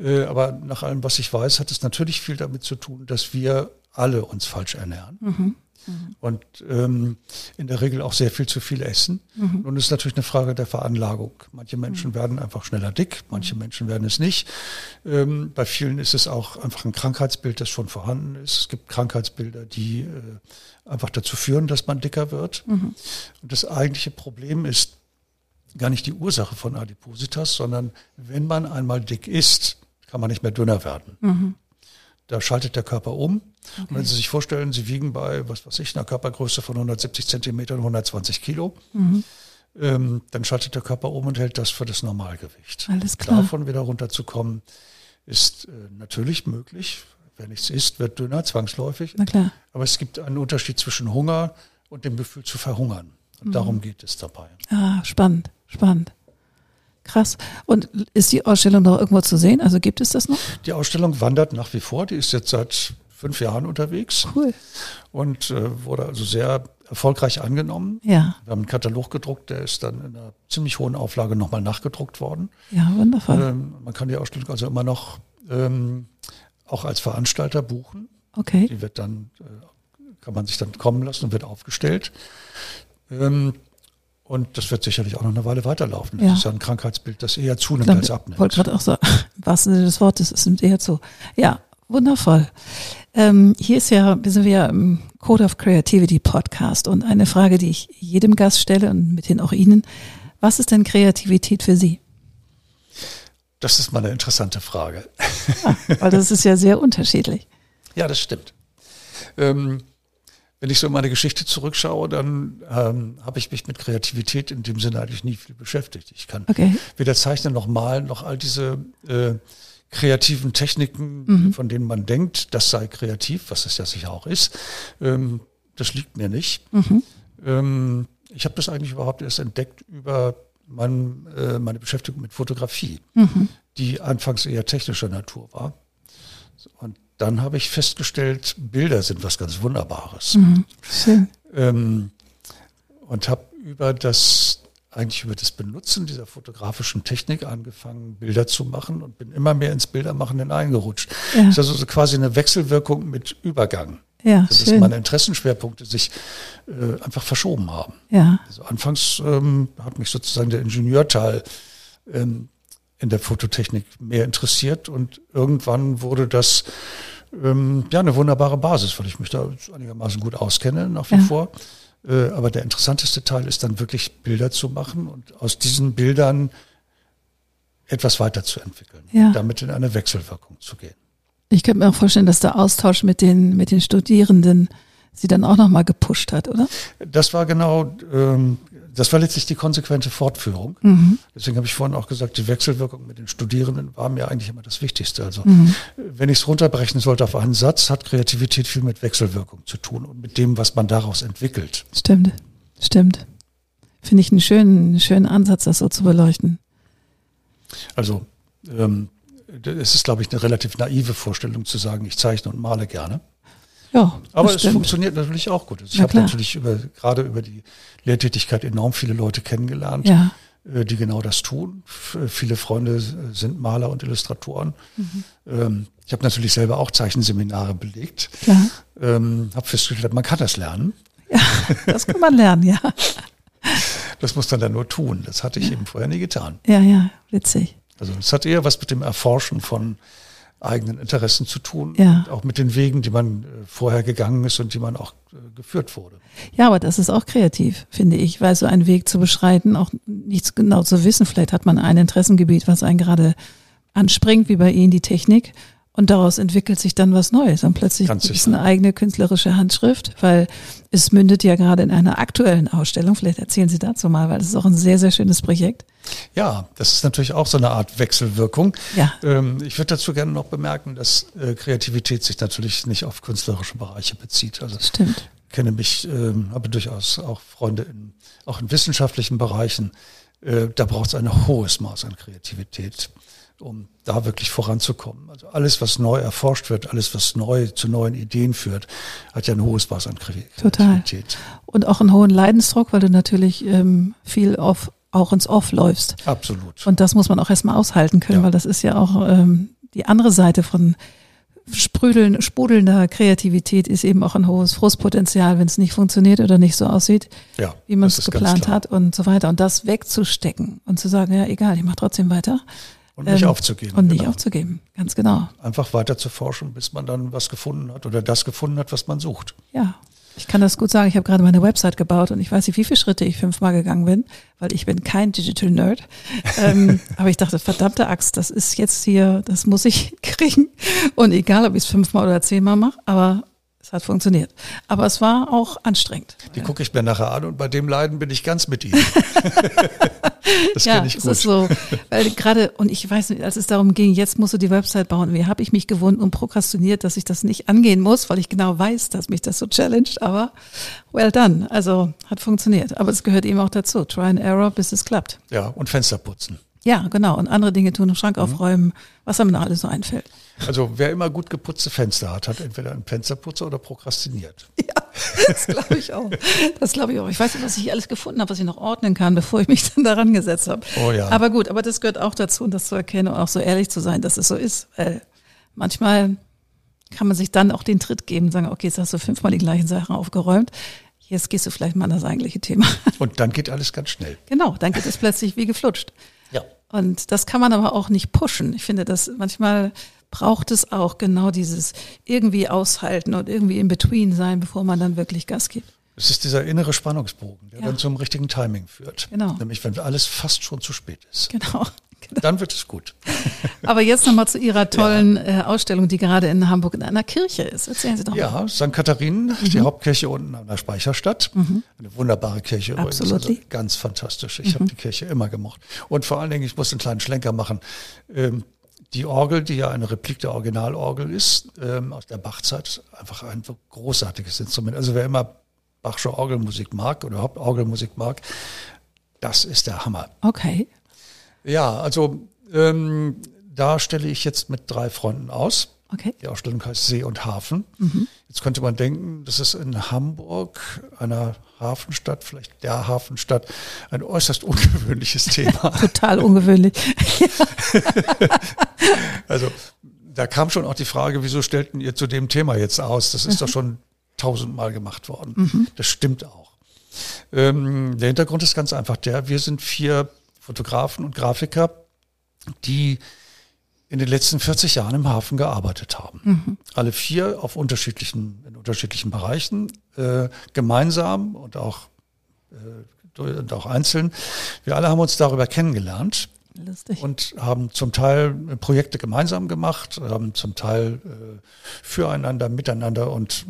Äh, aber nach allem, was ich weiß, hat es natürlich viel damit zu tun, dass wir alle uns falsch ernähren. Und ähm, in der Regel auch sehr viel zu viel essen. Nun ist natürlich eine Frage der Veranlagung. Manche Menschen werden einfach schneller dick, manche Menschen werden es nicht. Ähm, bei vielen ist es auch einfach ein Krankheitsbild, das schon vorhanden ist. Es gibt Krankheitsbilder, die äh, einfach dazu führen, dass man dicker wird. Und das eigentliche Problem ist gar nicht die Ursache von Adipositas, sondern wenn man einmal dick ist, kann man nicht mehr dünner werden. Da schaltet der Körper um. Und wenn Sie sich vorstellen, Sie wiegen bei, was weiß ich, einer Körpergröße von 170 Zentimetern 120 Kilo, ähm, dann schaltet der Körper um und hält das für das Normalgewicht. Alles klar. Davon wieder runterzukommen, ist äh, natürlich möglich. Wer nichts isst, wird dünner, zwangsläufig. Na klar. Aber es gibt einen Unterschied zwischen Hunger und dem Gefühl zu verhungern. Und darum geht es dabei. Ah, spannend, spannend. Krass. Und ist die Ausstellung noch irgendwo zu sehen? Also gibt es das noch? Die Ausstellung wandert nach wie vor. Die ist jetzt seit fünf Jahren unterwegs Cool. und äh, wurde also sehr erfolgreich angenommen. Ja, Wir haben einen Katalog gedruckt, der ist dann in einer ziemlich hohen Auflage nochmal nachgedruckt worden. ja, wundervoll. Ähm, man kann die Ausstellung also immer noch ähm, auch als Veranstalter buchen. Okay. Die wird dann, äh, kann man sich dann kommen lassen und wird aufgestellt. Ähm, und das wird sicherlich auch noch eine Weile weiterlaufen. Das Ja. ist ja ein Krankheitsbild, das eher zunimmt Klar, als abnimmt. wollte gerade auch sagen, im wahrsten Sinne des Wortes, es nimmt eher zu. Ja, wundervoll. Ähm, hier ist ja, wir sind wir ja im Code of Creativity Podcast und eine Frage, die ich jedem Gast stelle und mithin auch Ihnen. Was ist denn Kreativität für Sie? Das ist mal eine interessante Frage. Weil das ist ja sehr unterschiedlich. Ja, das stimmt. Ähm, wenn ich so in meine Geschichte zurückschaue, dann ähm, habe ich mich mit Kreativität in dem Sinne eigentlich nie viel beschäftigt. Ich kann Okay. weder zeichnen noch malen noch all diese äh, kreativen Techniken, von denen man denkt, das sei kreativ, was es ja sicher auch ist. Ähm, das liegt mir nicht. Ähm, ich habe das eigentlich überhaupt erst entdeckt über mein, äh, meine Beschäftigung mit Fotografie, die anfangs eher technischer Natur war. Und dann habe ich festgestellt, Bilder sind was ganz Wunderbares. Schön. Ähm, und habe über das eigentlich über das Benutzen dieser fotografischen Technik angefangen, Bilder zu machen und bin immer mehr ins Bildermachen hineingerutscht. Ja. Das ist also so quasi eine Wechselwirkung mit Übergang. Ja, dass schön. meine Interessenschwerpunkte sich äh, einfach verschoben haben. Ja, Also anfangs ähm, hat mich sozusagen der Ingenieurteil ähm, in der Fototechnik mehr interessiert und irgendwann wurde das ähm, ja eine wunderbare Basis, weil ich mich da einigermaßen gut auskenne nach wie ja. vor. Äh, aber der interessanteste Teil ist dann wirklich Bilder zu machen und aus diesen Bildern etwas weiterzuentwickeln, ja. damit in eine Wechselwirkung zu gehen. Ich könnte mir auch vorstellen, dass der Austausch mit den, mit den Studierenden sie dann auch nochmal gepusht hat, oder? Das war genau, ähm, das war letztlich die konsequente Fortführung. Mhm. Deswegen habe ich vorhin auch gesagt, die Wechselwirkung mit den Studierenden war mir eigentlich immer das Wichtigste. Also mhm. wenn ich es runterbrechen sollte auf einen Satz, hat Kreativität viel mit Wechselwirkung zu tun und mit dem, was man daraus entwickelt. Stimmt, stimmt. Finde ich einen schönen, einen schönen Ansatz, das so zu beleuchten. Also ähm, es ist, glaube ich, eine relativ naive Vorstellung zu sagen, ich zeichne und male gerne. Ja, aber es stimmt. funktioniert natürlich auch gut. Also ich habe natürlich über, gerade über die Lehrtätigkeit enorm viele Leute kennengelernt, ja. Äh, die genau das tun. Viele Freunde sind Maler und Illustratoren. Mhm. Ähm, ich habe natürlich selber auch Zeichenseminare belegt. Ja. Ähm, habe festgestellt, man kann das lernen. Ja, das kann man lernen, ja. Das muss man dann nur tun. Das hatte ich ja. eben vorher nie getan. Ja, ja, witzig. Also es hat eher was mit dem Erforschen von eigenen Interessen zu tun, ja. auch mit den Wegen, die man äh, vorher gegangen ist und die man auch äh, geführt wurde. Ja, aber das ist auch kreativ, finde ich, weil so einen Weg zu beschreiten, auch nichts genau zu wissen. Vielleicht hat man ein Interessengebiet, was einen gerade anspringt, wie bei Ihnen die Technik. Und daraus entwickelt sich dann was Neues. Und plötzlich ist es eine eigene künstlerische Handschrift, weil es mündet ja gerade in einer aktuellen Ausstellung. Vielleicht erzählen Sie dazu mal, weil das ist auch ein sehr, sehr schönes Projekt. Ja, das ist natürlich auch so eine Art Wechselwirkung. Ja. Ähm, ich würde dazu gerne noch bemerken, dass äh, Kreativität sich natürlich nicht auf künstlerische Bereiche bezieht. Also Stimmt. Ich kenne mich, ähm, habe durchaus auch Freunde in, auch in wissenschaftlichen Bereichen. Äh, da braucht es ein hohes Maß an Kreativität um da wirklich voranzukommen. Also alles, was neu erforscht wird, alles, was neu zu neuen Ideen führt, hat ja ein hohes Maß an Kreativität. Total. Und auch einen hohen Leidensdruck, weil du natürlich ähm, viel auf, auch ins Off läufst. Absolut. Und das muss man auch erstmal aushalten können, ja. weil das ist ja auch ähm, die andere Seite von sprüdeln, sprudelnder Kreativität ist eben auch ein hohes Frustpotenzial, wenn es nicht funktioniert oder nicht so aussieht, ja, wie man es geplant hat und so weiter. Und das wegzustecken und zu sagen, ja, egal, ich mache trotzdem weiter. Und nicht ähm, aufzugeben. Und nicht genau. aufzugeben, ganz genau. Einfach weiter zu forschen, bis man dann was gefunden hat oder das gefunden hat, was man sucht. Ja, ich kann das gut sagen. Ich habe gerade meine Website gebaut und ich weiß nicht, wie viele Schritte ich fünfmal gegangen bin, weil ich bin kein Digital Nerd. ähm, aber ich dachte, verdammte Axt, das ist jetzt hier, das muss ich kriegen. Und egal, ob ich es fünfmal oder zehnmal mache, aber es hat funktioniert. Aber es war auch anstrengend. Die gucke ich mir nachher an und bei dem Leiden bin ich ganz mit Ihnen. das ja, kenne ich gut. Es ist so, weil gerade, und ich weiß nicht, als es darum ging, jetzt musst du die Website bauen, wie habe ich mich gewohnt und prokrastiniert, dass ich das nicht angehen muss, weil ich genau weiß, dass mich das so challenged, aber well done. Also hat funktioniert. Aber es gehört eben auch dazu. Try and error, bis es klappt. Ja, und Fenster putzen. Ja, genau. Und andere Dinge tun, Schrank mhm. aufräumen, was einem da alles so einfällt. Also wer immer gut geputzte Fenster hat, hat entweder einen Fensterputzer oder prokrastiniert. Ja, das glaube ich auch. Das glaube ich auch. Ich weiß nicht, was ich alles gefunden habe, was ich noch ordnen kann, bevor ich mich dann daran gesetzt habe. Oh ja. Aber gut, aber das gehört auch dazu, das zu erkennen und auch so ehrlich zu sein, dass es so ist. Weil manchmal kann man sich dann auch den Tritt geben und sagen, okay, jetzt hast du fünfmal die gleichen Sachen aufgeräumt. Jetzt gehst du vielleicht mal an das eigentliche Thema. Und dann geht alles ganz schnell. Genau, dann geht es plötzlich wie geflutscht. Und das kann man aber auch nicht pushen. Ich finde, dass manchmal braucht es auch genau dieses irgendwie aushalten und irgendwie in between sein, bevor man dann wirklich Gas gibt. Es ist dieser innere Spannungsbogen, der ja. dann zum richtigen Timing führt. Genau. Nämlich, wenn alles fast schon zu spät ist. Genau. Dann wird es gut. Aber jetzt nochmal zu Ihrer tollen ja. äh, Ausstellung, die gerade in Hamburg in einer Kirche ist. Erzählen Sie doch mal. Ja, St. Katharinen, mhm. die Hauptkirche unten an der Speicherstadt. Mhm. Eine wunderbare Kirche Absolut. Also ganz fantastisch. Ich mhm. habe die Kirche immer gemocht. Und vor allen Dingen, ich muss einen kleinen Schlenker machen. Ähm, die Orgel, die ja eine Replik der Originalorgel ist, ähm, aus der Bachzeit, einfach ein großartiges Instrument. Also wer immer Bachsche Orgelmusik mag oder überhaupt Orgelmusik mag, das ist der Hammer. Okay. Ja, also ähm, da stelle ich jetzt mit drei Freunden aus. Okay. Die Ausstellung heißt See und Hafen. Mhm. Jetzt könnte man denken, das ist in Hamburg, einer Hafenstadt, vielleicht der Hafenstadt, ein äußerst ungewöhnliches Thema. Total ungewöhnlich. also da kam schon auch die Frage, wieso stellten ihr zu dem Thema jetzt aus? Das ist mhm. doch schon tausendmal gemacht worden. Mhm. Das stimmt auch. Ähm, der Hintergrund ist ganz einfach der, wir sind vier Fotografen und Grafiker die in den letzten 40 Jahren im Hafen gearbeitet haben. Mhm. Alle vier auf unterschiedlichen, in unterschiedlichen Bereichen, äh, gemeinsam und auch, äh, und auch einzeln. Wir alle haben uns darüber kennengelernt. Lustig. Und haben zum Teil Projekte gemeinsam gemacht, haben zum Teil äh, füreinander, miteinander und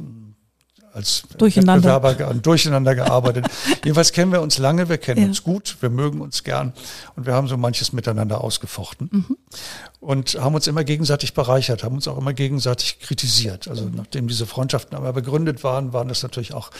als durcheinander. Wettbewerber durcheinander gearbeitet. Jedenfalls kennen wir uns lange, wir kennen ja. uns gut, wir mögen uns gern und wir haben so manches miteinander ausgefochten mhm. und haben uns immer gegenseitig bereichert, haben uns auch immer gegenseitig kritisiert. Also mhm. nachdem diese Freundschaften aber begründet waren, waren das natürlich auch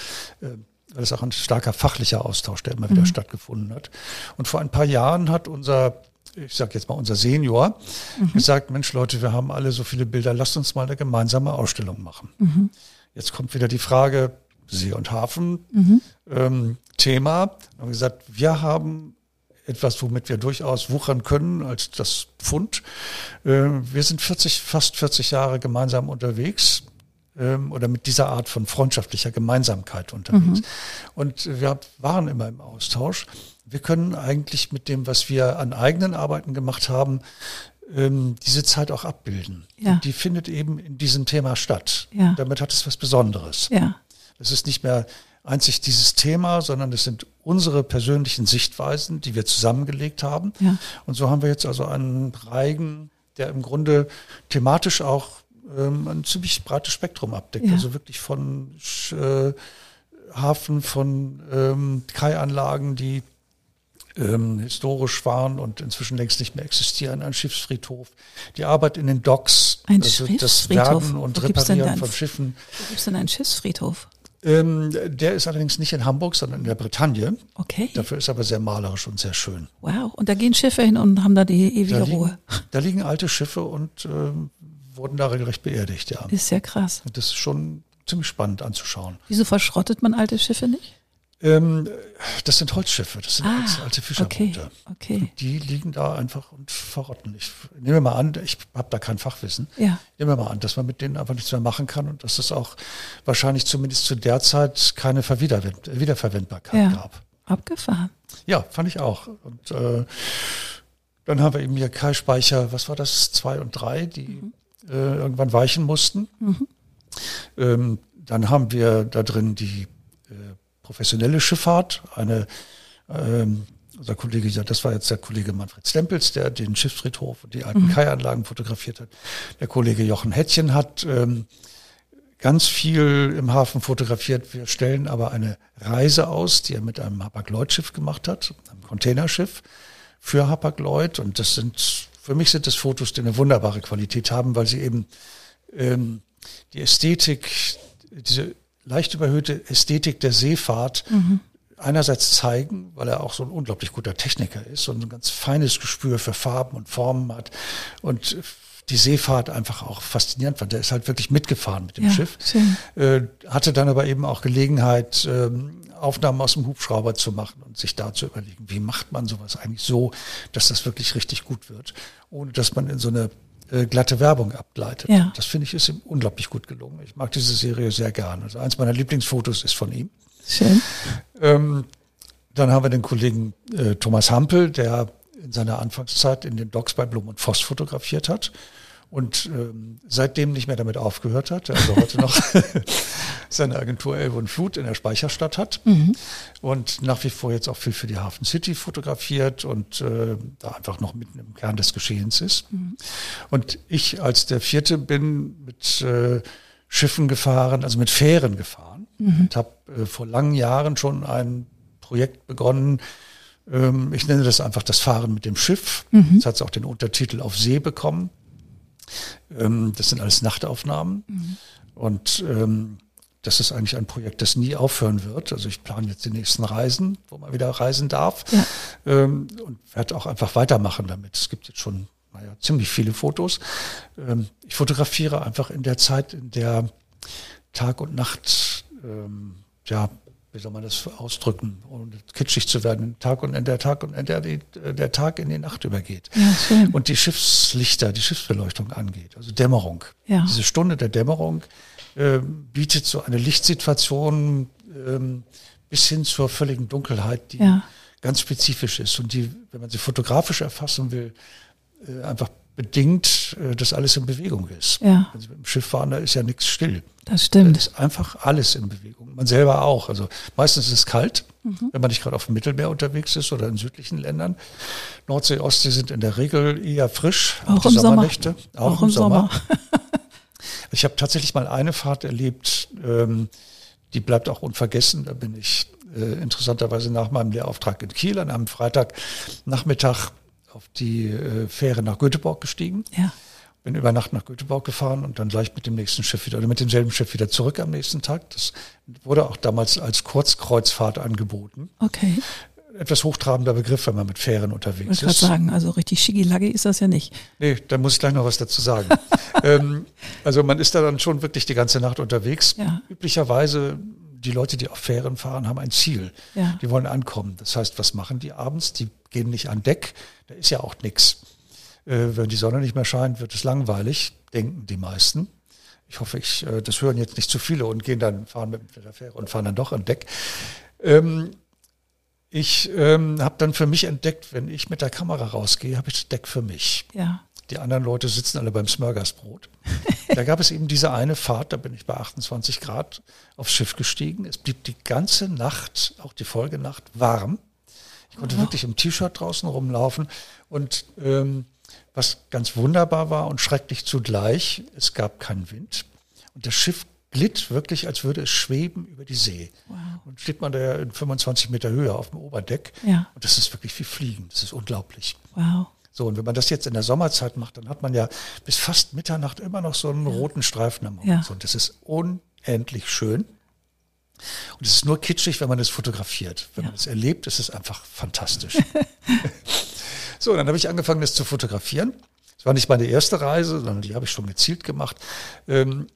äh, weil es auch ein starker fachlicher Austausch, der immer wieder mhm. stattgefunden hat. Und vor ein paar Jahren hat unser ich sage jetzt mal unser Senior, mhm. gesagt, Mensch Leute, wir haben alle so viele Bilder, lasst uns mal eine gemeinsame Ausstellung machen. Mhm. Jetzt kommt wieder die Frage See und Hafen mhm. ähm, Thema. Wir haben gesagt, wir haben etwas, womit wir durchaus wuchern können als das Pfund. Ähm, wir sind 40, fast 40 Jahre gemeinsam unterwegs ähm, oder mit dieser Art von freundschaftlicher Gemeinsamkeit unterwegs. Mhm. Und wir waren immer im Austausch. Wir können eigentlich mit dem, was wir an eigenen Arbeiten gemacht haben, ähm, diese Zeit auch abbilden. Ja. die findet eben in diesem Thema statt. Ja. Damit hat es was Besonderes. Ja. Es ist nicht mehr einzig dieses Thema, sondern es sind unsere persönlichen Sichtweisen, die wir zusammengelegt haben. Ja. Und so haben wir jetzt also einen Reigen, der im Grunde thematisch auch ähm, ein ziemlich breites Spektrum abdeckt. Ja. Also wirklich von äh, Hafen, von ähm, Kaianlagen, die ähm, historisch waren und inzwischen längst nicht mehr existieren, ein Schiffsfriedhof, die Arbeit in den Docks, ein also das Werden und Wo Reparieren von Schiffen. Wo gibt es denn einen Schiffsfriedhof? Ähm, der ist allerdings nicht in Hamburg, sondern in der Bretagne. Okay. Dafür ist aber sehr malerisch und sehr schön. Wow. Und da gehen Schiffe hin und haben da die ewige da liegen, Ruhe. Da liegen alte Schiffe und ähm, wurden da regelrecht beerdigt, ja. Ist ja krass. Das ist schon ziemlich spannend anzuschauen. Wieso verschrottet man alte Schiffe nicht? Ähm, das sind Holzschiffe, das sind ah, alte Fischerboote. Okay, okay. die liegen da einfach und verrotten. Ich nehme mal an, ich habe da kein Fachwissen. Ja. Ich nehme mal an, dass man mit denen einfach nichts mehr machen kann und dass es auch wahrscheinlich zumindest zu der Zeit keine Wiederverwendbarkeit ja. gab. Abgefahren. Ja, fand ich auch. Und äh, dann haben wir eben hier Kai-Speicher, was war das, zwei und drei, die mhm. äh, irgendwann weichen mussten. Mhm. Ähm, dann haben wir da drin die professionelle Schifffahrt. Eine, ähm, unser Kollege, ja, das war jetzt der Kollege Manfred Stempels, der den Schiffsfriedhof und die alten mhm. Kaianlagen fotografiert hat. Der Kollege Jochen Hettchen hat ähm, ganz viel im Hafen fotografiert. Wir stellen aber eine Reise aus, die er mit einem Hapag-Lloyd-Schiff gemacht hat, einem Containerschiff für Hapag-Lloyd. Und das sind, für mich sind das Fotos, die eine wunderbare Qualität haben, weil sie eben ähm, die Ästhetik, diese leicht überhöhte Ästhetik der Seefahrt mhm. einerseits zeigen, weil er auch so ein unglaublich guter Techniker ist und ein ganz feines Gespür für Farben und Formen hat und die Seefahrt einfach auch faszinierend fand. Der ist halt wirklich mitgefahren mit dem ja, Schiff. Äh, hatte dann aber eben auch Gelegenheit, ähm, Aufnahmen aus dem Hubschrauber zu machen und sich da zu überlegen, wie macht man sowas eigentlich so, dass das wirklich richtig gut wird, ohne dass man in so eine äh, glatte Werbung abgleitet. Ja. Das finde ich ist ihm unglaublich gut gelungen. Ich mag diese Serie sehr gern. Also eins meiner Lieblingsfotos ist von ihm. Schön. Ähm, dann haben wir den Kollegen äh, Thomas Hampel, der in seiner Anfangszeit in den Docks bei Blum und Voss fotografiert hat und ähm, seitdem nicht mehr damit aufgehört hat, also heute noch seine Agentur Elbe und Flut in der Speicherstadt hat mhm. und nach wie vor jetzt auch viel für die Hafen City fotografiert und äh, da einfach noch mitten im Kern des Geschehens ist. Mhm. Und ich als der Vierte bin mit äh, Schiffen gefahren, also mit Fähren gefahren mhm. und habe äh, vor langen Jahren schon ein Projekt begonnen, ähm, ich nenne das einfach das Fahren mit dem Schiff. Mhm. Das hat auch den Untertitel Auf See bekommen. Ähm, das sind alles Nachtaufnahmen. Mhm. Und ähm, das ist eigentlich ein Projekt, das nie aufhören wird. Also ich plane jetzt die nächsten Reisen, wo man wieder reisen darf. Ja. Ähm, und werde auch einfach weitermachen damit. Es gibt jetzt schon naja, ziemlich viele Fotos. Ähm, ich fotografiere einfach in der Zeit, in der Tag und Nacht ähm, ja, wie soll man das ausdrücken, ohne kitschig zu werden, Tag und der Tag und der, der Tag in die Nacht übergeht. Ja, und die Schiffslichter, die Schiffsbeleuchtung angeht, also Dämmerung. Ja. Diese Stunde der Dämmerung äh, bietet so eine Lichtsituation ähm, bis hin zur völligen Dunkelheit, die ja. ganz spezifisch ist und die, wenn man sie fotografisch erfassen will, äh, einfach bedingt, äh, dass alles in Bewegung ist. Ja. Wenn Sie mit dem Schiff fahren, da ist ja nichts still. Das stimmt. Da ist einfach alles in Bewegung. Man selber auch. Also meistens ist es kalt, mhm. wenn man nicht gerade auf dem Mittelmeer unterwegs ist oder in südlichen Ländern. Nordsee, Ostsee sind in der Regel eher frisch. Auch im Sommer. Auch, auch im Sommer. Sommer. ich habe tatsächlich mal eine Fahrt erlebt, ähm, die bleibt auch unvergessen. Da bin ich äh, interessanterweise nach meinem Lehrauftrag in Kiel an einem Freitagnachmittag auf die äh, Fähre nach Göteborg gestiegen. Ja. Bin über Nacht nach Göteborg gefahren und dann gleich mit dem nächsten Schiff wieder oder mit demselben Schiff wieder zurück am nächsten Tag. Das wurde auch damals als Kurzkreuzfahrt angeboten. Okay. Etwas hochtrabender Begriff, wenn man mit Fähren unterwegs ist. Ich wollte gerade sagen, also richtig schigilaggi ist das ja nicht. Nee, da muss ich gleich noch was dazu sagen. ähm, also man ist da dann schon wirklich die ganze Nacht unterwegs. Ja. Üblicherweise die Leute, die auf Fähren fahren, haben ein Ziel. Ja. Die wollen ankommen. Das heißt, was machen die abends? Die gehen nicht an Deck. Da ist ja auch nichts. Äh, wenn die Sonne nicht mehr scheint, wird es langweilig, denken die meisten. Ich hoffe, ich, äh, das hören jetzt nicht zu viele und gehen dann, fahren mit der Fähre und fahren dann doch an Deck. Ähm, ich ähm, habe dann für mich entdeckt, wenn ich mit der Kamera rausgehe, habe ich das Deck für mich. Ja. Die anderen Leute sitzen alle beim Smörgersbrot. da gab es eben diese eine Fahrt, da bin ich bei 28 Grad aufs Schiff gestiegen. Es blieb die ganze Nacht, auch die Folgenacht, warm. Ich konnte oh. wirklich im T-Shirt draußen rumlaufen. Und ähm, was ganz wunderbar war und schrecklich zugleich, es gab keinen Wind. Und das Schiff glitt wirklich, als würde es schweben über die See. Wow. Und steht man da in 25 Meter Höhe auf dem Oberdeck. Ja. Und das ist wirklich wie Fliegen. Das ist unglaublich. Wow. So, und wenn man das jetzt in der Sommerzeit macht, dann hat man ja bis fast Mitternacht immer noch so einen ja. roten Streifen am Horizont. Ja. Das ist unendlich schön. Und es ist nur kitschig, wenn man es fotografiert. Wenn ja. man es erlebt, ist es einfach fantastisch. so, dann habe ich angefangen, das zu fotografieren. Das war nicht meine erste Reise, sondern die habe ich schon gezielt gemacht. Ähm,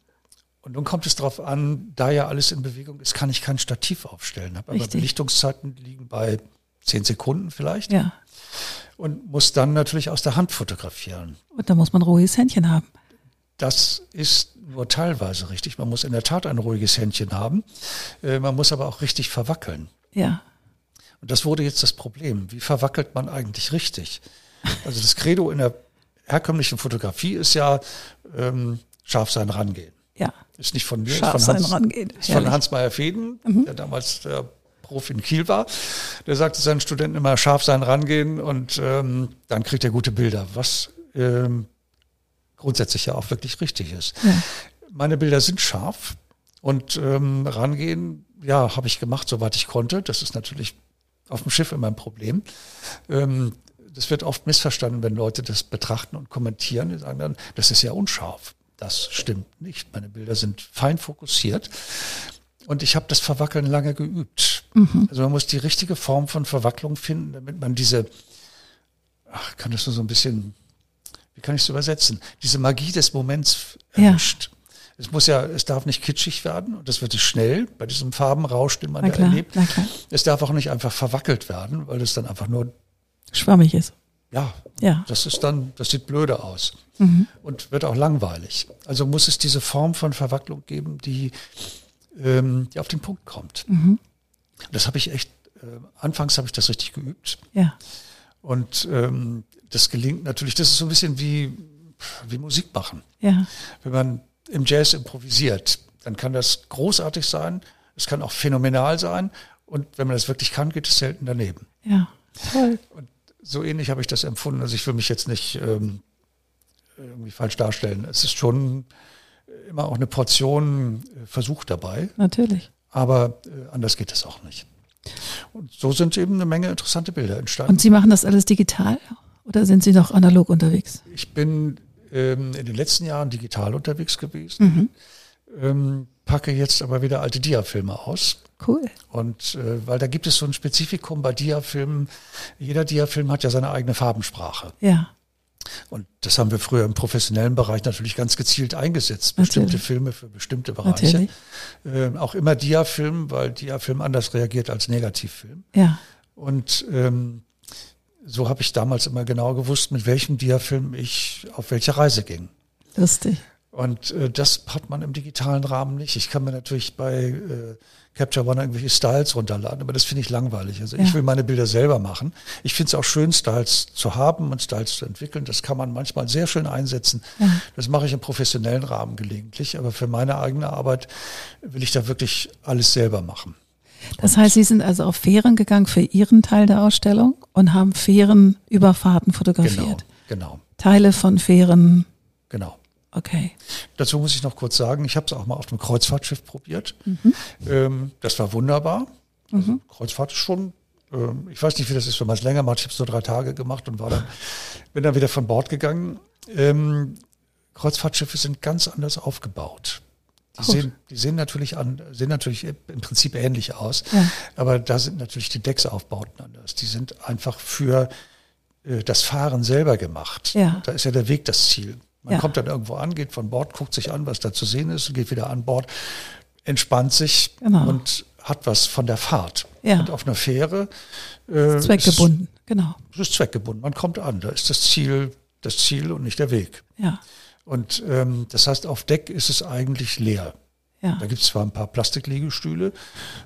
und nun kommt es darauf an, da ja alles in Bewegung ist, kann ich kein Stativ aufstellen. Habe aber Belichtungszeiten liegen bei zehn Sekunden vielleicht. Ja und muss dann natürlich aus der Hand fotografieren. Und da muss man ruhiges Händchen haben. Das ist nur teilweise richtig. Man muss in der Tat ein ruhiges Händchen haben. Äh, man muss aber auch richtig verwackeln. Ja. Und das wurde jetzt das Problem. Wie verwackelt man eigentlich richtig? Also das Credo in der herkömmlichen Fotografie ist ja ähm, scharf sein rangehen. Ja. Ist nicht von mir, scharf ist von Hans, rangehen. Ist von Hans Meyer Feden, mhm. der damals der Prof in Kiel war. Der sagte seinen Studenten immer scharf sein rangehen und ähm, dann kriegt er gute Bilder, was ähm, grundsätzlich ja auch wirklich richtig ist. Ja. Meine Bilder sind scharf und ähm, rangehen, ja, habe ich gemacht, soweit ich konnte. Das ist natürlich auf dem Schiff immer ein Problem. Ähm, das wird oft missverstanden, wenn Leute das betrachten und kommentieren. Die sagen dann, das ist ja unscharf. Das stimmt nicht. Meine Bilder sind fein fokussiert. Und ich habe das Verwackeln lange geübt. Mhm. Also man muss die richtige Form von Verwacklung finden, damit man diese, ach, kann das nur so ein bisschen, wie kann ich es übersetzen? Diese Magie des Moments erwischt. Ja. Es muss ja, es darf nicht kitschig werden und das wird es schnell bei diesem Farbenrausch, den man da erlebt. Es darf auch nicht einfach verwackelt werden, weil es dann einfach nur schwammig ist. Ja, ja. Das ist dann, das sieht blöde aus mhm. und wird auch langweilig. Also muss es diese Form von Verwacklung geben, die ähm, die auf den Punkt kommt. Mhm. Das habe ich echt, äh, anfangs habe ich das richtig geübt. Ja. Und ähm, das gelingt natürlich, das ist so ein bisschen wie, wie Musik machen. Ja. Wenn man im Jazz improvisiert, dann kann das großartig sein, es kann auch phänomenal sein und wenn man das wirklich kann, geht es selten daneben. Ja, toll. Und so ähnlich habe ich das empfunden. Also ich will mich jetzt nicht ähm, irgendwie falsch darstellen. Es ist schon immer auch eine Portion äh, Versuch dabei. Natürlich. Aber äh, anders geht es auch nicht. Und so sind eben eine Menge interessante Bilder entstanden. Und Sie machen das alles digital oder sind Sie noch analog unterwegs? Ich bin ähm, in den letzten Jahren digital unterwegs gewesen, mhm. ähm, packe jetzt aber wieder alte Diafilme aus. Cool. Und äh, weil da gibt es so ein Spezifikum bei Diafilmen. Jeder Diafilm hat ja seine eigene Farbensprache. Ja. Und das haben wir früher im professionellen Bereich natürlich ganz gezielt eingesetzt. Bestimmte natürlich. Filme für bestimmte Bereiche. Ähm, auch immer Diafilm, weil Diafilm anders reagiert als Negativfilm. Ja. Und ähm, so habe ich damals immer genau gewusst, mit welchem Diafilm ich auf welche Reise ging. Lustig. Und äh, das hat man im digitalen Rahmen nicht. Ich kann mir natürlich bei äh, Capture One irgendwelche Styles runterladen, aber das finde ich langweilig. Also ja. ich will meine Bilder selber machen. Ich finde es auch schön, Styles zu haben und Styles zu entwickeln. Das kann man manchmal sehr schön einsetzen. Ja. Das mache ich im professionellen Rahmen gelegentlich, aber für meine eigene Arbeit will ich da wirklich alles selber machen. Das heißt, Sie sind also auf Fähren gegangen für Ihren Teil der Ausstellung und haben Fährenüberfahrten fotografiert. Genau, genau. Teile von Fähren. Genau. Okay. Dazu muss ich noch kurz sagen, ich habe es auch mal auf dem Kreuzfahrtschiff probiert. Mhm. Ähm, das war wunderbar. Also mhm. Kreuzfahrt ist schon, ähm, ich weiß nicht, wie das ist, wenn man es länger macht. Ich habe es nur drei Tage gemacht und war dann, bin dann wieder von Bord gegangen. Ähm, Kreuzfahrtschiffe sind ganz anders aufgebaut. Die sehen, die sehen natürlich an, sehen natürlich im Prinzip ähnlich aus, ja. aber da sind natürlich die Decksaufbauten anders. Die sind einfach für äh, das Fahren selber gemacht. Ja. Da ist ja der Weg das Ziel. Man ja. kommt dann irgendwo an, geht von Bord, guckt sich an, was da zu sehen ist, geht wieder an Bord, entspannt sich genau. und hat was von der Fahrt. Ja. Und auf einer Fähre äh, ist zweckgebunden, ist, genau. Es ist zweckgebunden. Man kommt an, da ist das Ziel, das Ziel und nicht der Weg. Ja. Und ähm, das heißt, auf Deck ist es eigentlich leer. Ja. Da gibt es zwar ein paar Plastikliegestühle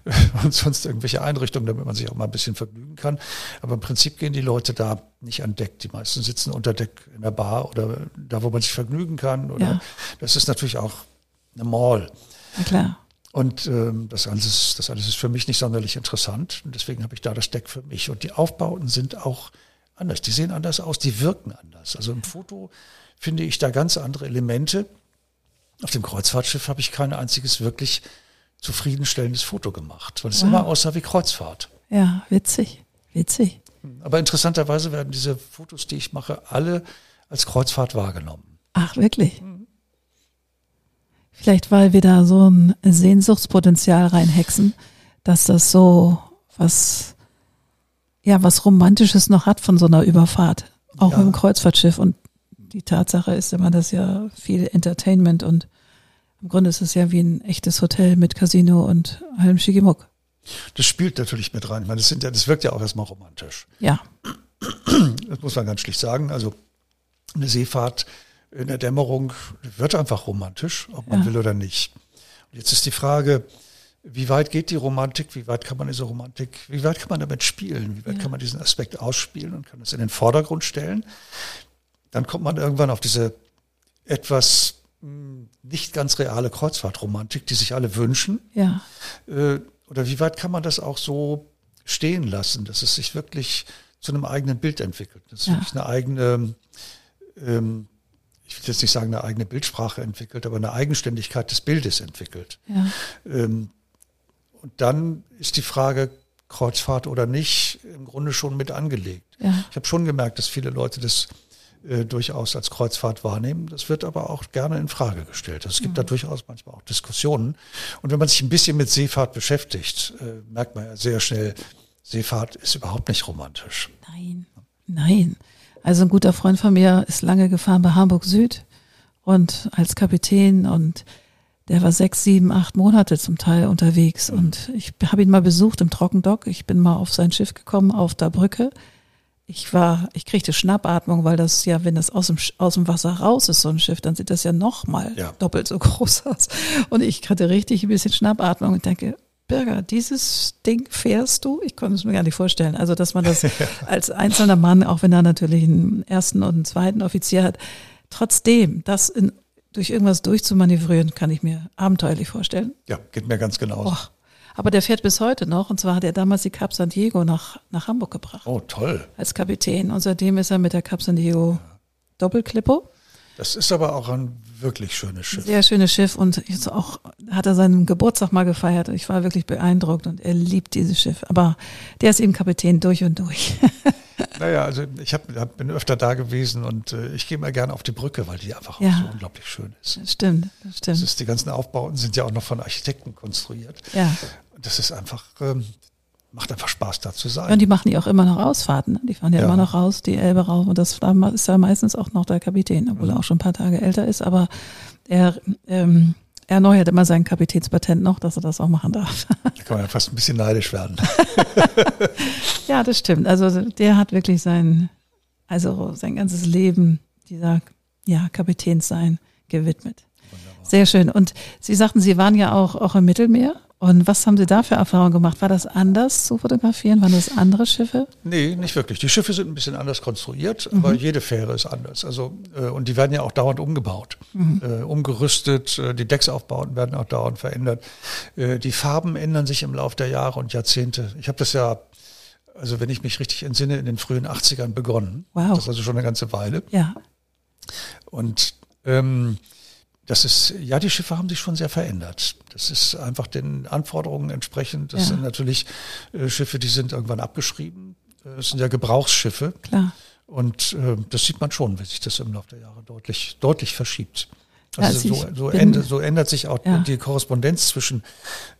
und sonst irgendwelche Einrichtungen, damit man sich auch mal ein bisschen vergnügen kann. Aber im Prinzip gehen die Leute da nicht an Deck. Die meisten sitzen unter Deck in der Bar oder da, wo man sich vergnügen kann. Oder ja. Das ist natürlich auch eine Mall. Na klar. Und ähm, das, alles ist, das alles ist für mich nicht sonderlich interessant. Und deswegen habe ich da das Deck für mich. Und die Aufbauten sind auch anders. Die sehen anders aus, die wirken anders. Also im Foto finde ich da ganz andere Elemente. Auf dem Kreuzfahrtschiff habe ich kein einziges wirklich zufriedenstellendes Foto gemacht, weil es wow. immer aussah wie Kreuzfahrt. Ja, witzig, witzig. Aber interessanterweise werden diese Fotos, die ich mache, alle als Kreuzfahrt wahrgenommen. Ach, wirklich? Mhm. Vielleicht, weil wir da so ein Sehnsuchtspotenzial reinhexen, dass das so was, ja, was Romantisches noch hat von so einer Überfahrt. Auch ja. mit dem Kreuzfahrtschiff. Und die Tatsache ist immer, dass ja viel Entertainment und im Grunde ist es ja wie ein echtes Hotel mit Casino und allem Schigimuck. Das spielt natürlich mit rein. Ich meine, das, sind ja, das wirkt ja auch erstmal romantisch. Ja. Das muss man ganz schlicht sagen. Also eine Seefahrt in der Dämmerung wird einfach romantisch, ob man ja. will oder nicht. Und jetzt ist die Frage, wie weit geht die Romantik? Wie weit kann man diese Romantik, wie weit kann man damit spielen? Wie weit ja. kann man diesen Aspekt ausspielen und kann das in den Vordergrund stellen? Dann kommt man irgendwann auf diese etwas nicht ganz reale Kreuzfahrtromantik, die sich alle wünschen. Ja. Äh, oder wie weit kann man das auch so stehen lassen, dass es sich wirklich zu einem eigenen Bild entwickelt, dass ja. wirklich eine eigene, ähm, ich will jetzt nicht sagen eine eigene Bildsprache entwickelt, aber eine Eigenständigkeit des Bildes entwickelt. Ja. Ähm, und dann ist die Frage, Kreuzfahrt oder nicht, im Grunde schon mit angelegt. Ja. Ich habe schon gemerkt, dass viele Leute das äh, durchaus als Kreuzfahrt wahrnehmen. Das wird aber auch gerne in Frage gestellt. Also es gibt mhm. da durchaus manchmal auch Diskussionen. Und wenn man sich ein bisschen mit Seefahrt beschäftigt, äh, merkt man ja sehr schnell, Seefahrt ist überhaupt nicht romantisch. Nein, nein. Also ein guter Freund von mir ist lange gefahren bei Hamburg Süd und als Kapitän und der war sechs, sieben, acht Monate zum Teil unterwegs. Mhm. Und ich habe ihn mal besucht im Trockendock. Ich bin mal auf sein Schiff gekommen, auf der Brücke ich war, ich kriegte Schnappatmung, weil das ja, wenn das aus dem, aus dem Wasser raus ist, so ein Schiff, dann sieht das ja nochmal ja. doppelt so groß aus. Und ich hatte richtig ein bisschen Schnappatmung und denke, Birger, dieses Ding fährst du? Ich konnte es mir gar nicht vorstellen. Also, dass man das als einzelner Mann, auch wenn er natürlich einen ersten und einen zweiten Offizier hat, trotzdem das in, durch irgendwas durchzumanövrieren, kann ich mir abenteuerlich vorstellen. Ja, geht mir ganz genauso. Oh. Aber der fährt bis heute noch. Und zwar hat er damals die Cap San Diego nach, nach Hamburg gebracht. Oh, toll. Als Kapitän. Und seitdem ist er mit der Cap San Diego Doppelklippo. Das ist aber auch ein wirklich schönes Schiff. Sehr schönes Schiff und jetzt auch hat er seinen Geburtstag mal gefeiert. Ich war wirklich beeindruckt und er liebt dieses Schiff. Aber der ist eben Kapitän durch und durch. Naja, also ich hab, hab, bin öfter da gewesen und äh, ich gehe mal gerne auf die Brücke, weil die einfach ja. auch so unglaublich schön ist. Das stimmt, das stimmt. Das ist, die ganzen Aufbauten sind ja auch noch von Architekten konstruiert. Ja. Das ist einfach, ähm, macht einfach Spaß da zu sein. Ja, und die machen ja auch immer noch Ausfahrten. Ne? Die fahren ja, ja, immer noch raus, die Elbe rauf. Und das ist ja meistens auch noch der Kapitän, obwohl mhm. er auch schon ein paar Tage älter ist. Aber er ähm, er erneuert immer sein Kapitänspatent noch, dass er das auch machen darf. Da kann man ja fast ein bisschen neidisch werden. ja, das stimmt. Also der hat wirklich sein, also sein ganzes Leben dieser ja, Kapitänssein gewidmet. Sehr schön. Und Sie sagten, Sie waren ja auch, auch im Mittelmeer. Und was haben Sie da für Erfahrungen gemacht? War das anders zu fotografieren? Waren das andere Schiffe? Nee, nicht wirklich. Die Schiffe sind ein bisschen anders konstruiert, mhm. aber jede Fähre ist anders. Also, äh, und die werden ja auch dauernd umgebaut, mhm. äh, umgerüstet. Äh, die Decksaufbauten werden auch dauernd verändert. Äh, die Farben ändern sich im Laufe der Jahre und Jahrzehnte. Ich habe das ja, also wenn ich mich richtig entsinne, in den frühen 80ern begonnen. Wow. Das ist also schon eine ganze Weile. Ja. Und ähm, das ist, ja, die Schiffe haben sich schon sehr verändert. Das ist einfach den Anforderungen entsprechend. Das ja. sind natürlich äh, Schiffe, die sind irgendwann abgeschrieben. Äh, das sind ja Gebrauchsschiffe. Klar. Und äh, das sieht man schon, wie sich das im Laufe der Jahre deutlich, deutlich verschiebt. Also ja, so, so, ändert, so, ändert, sich auch ja. die Korrespondenz zwischen,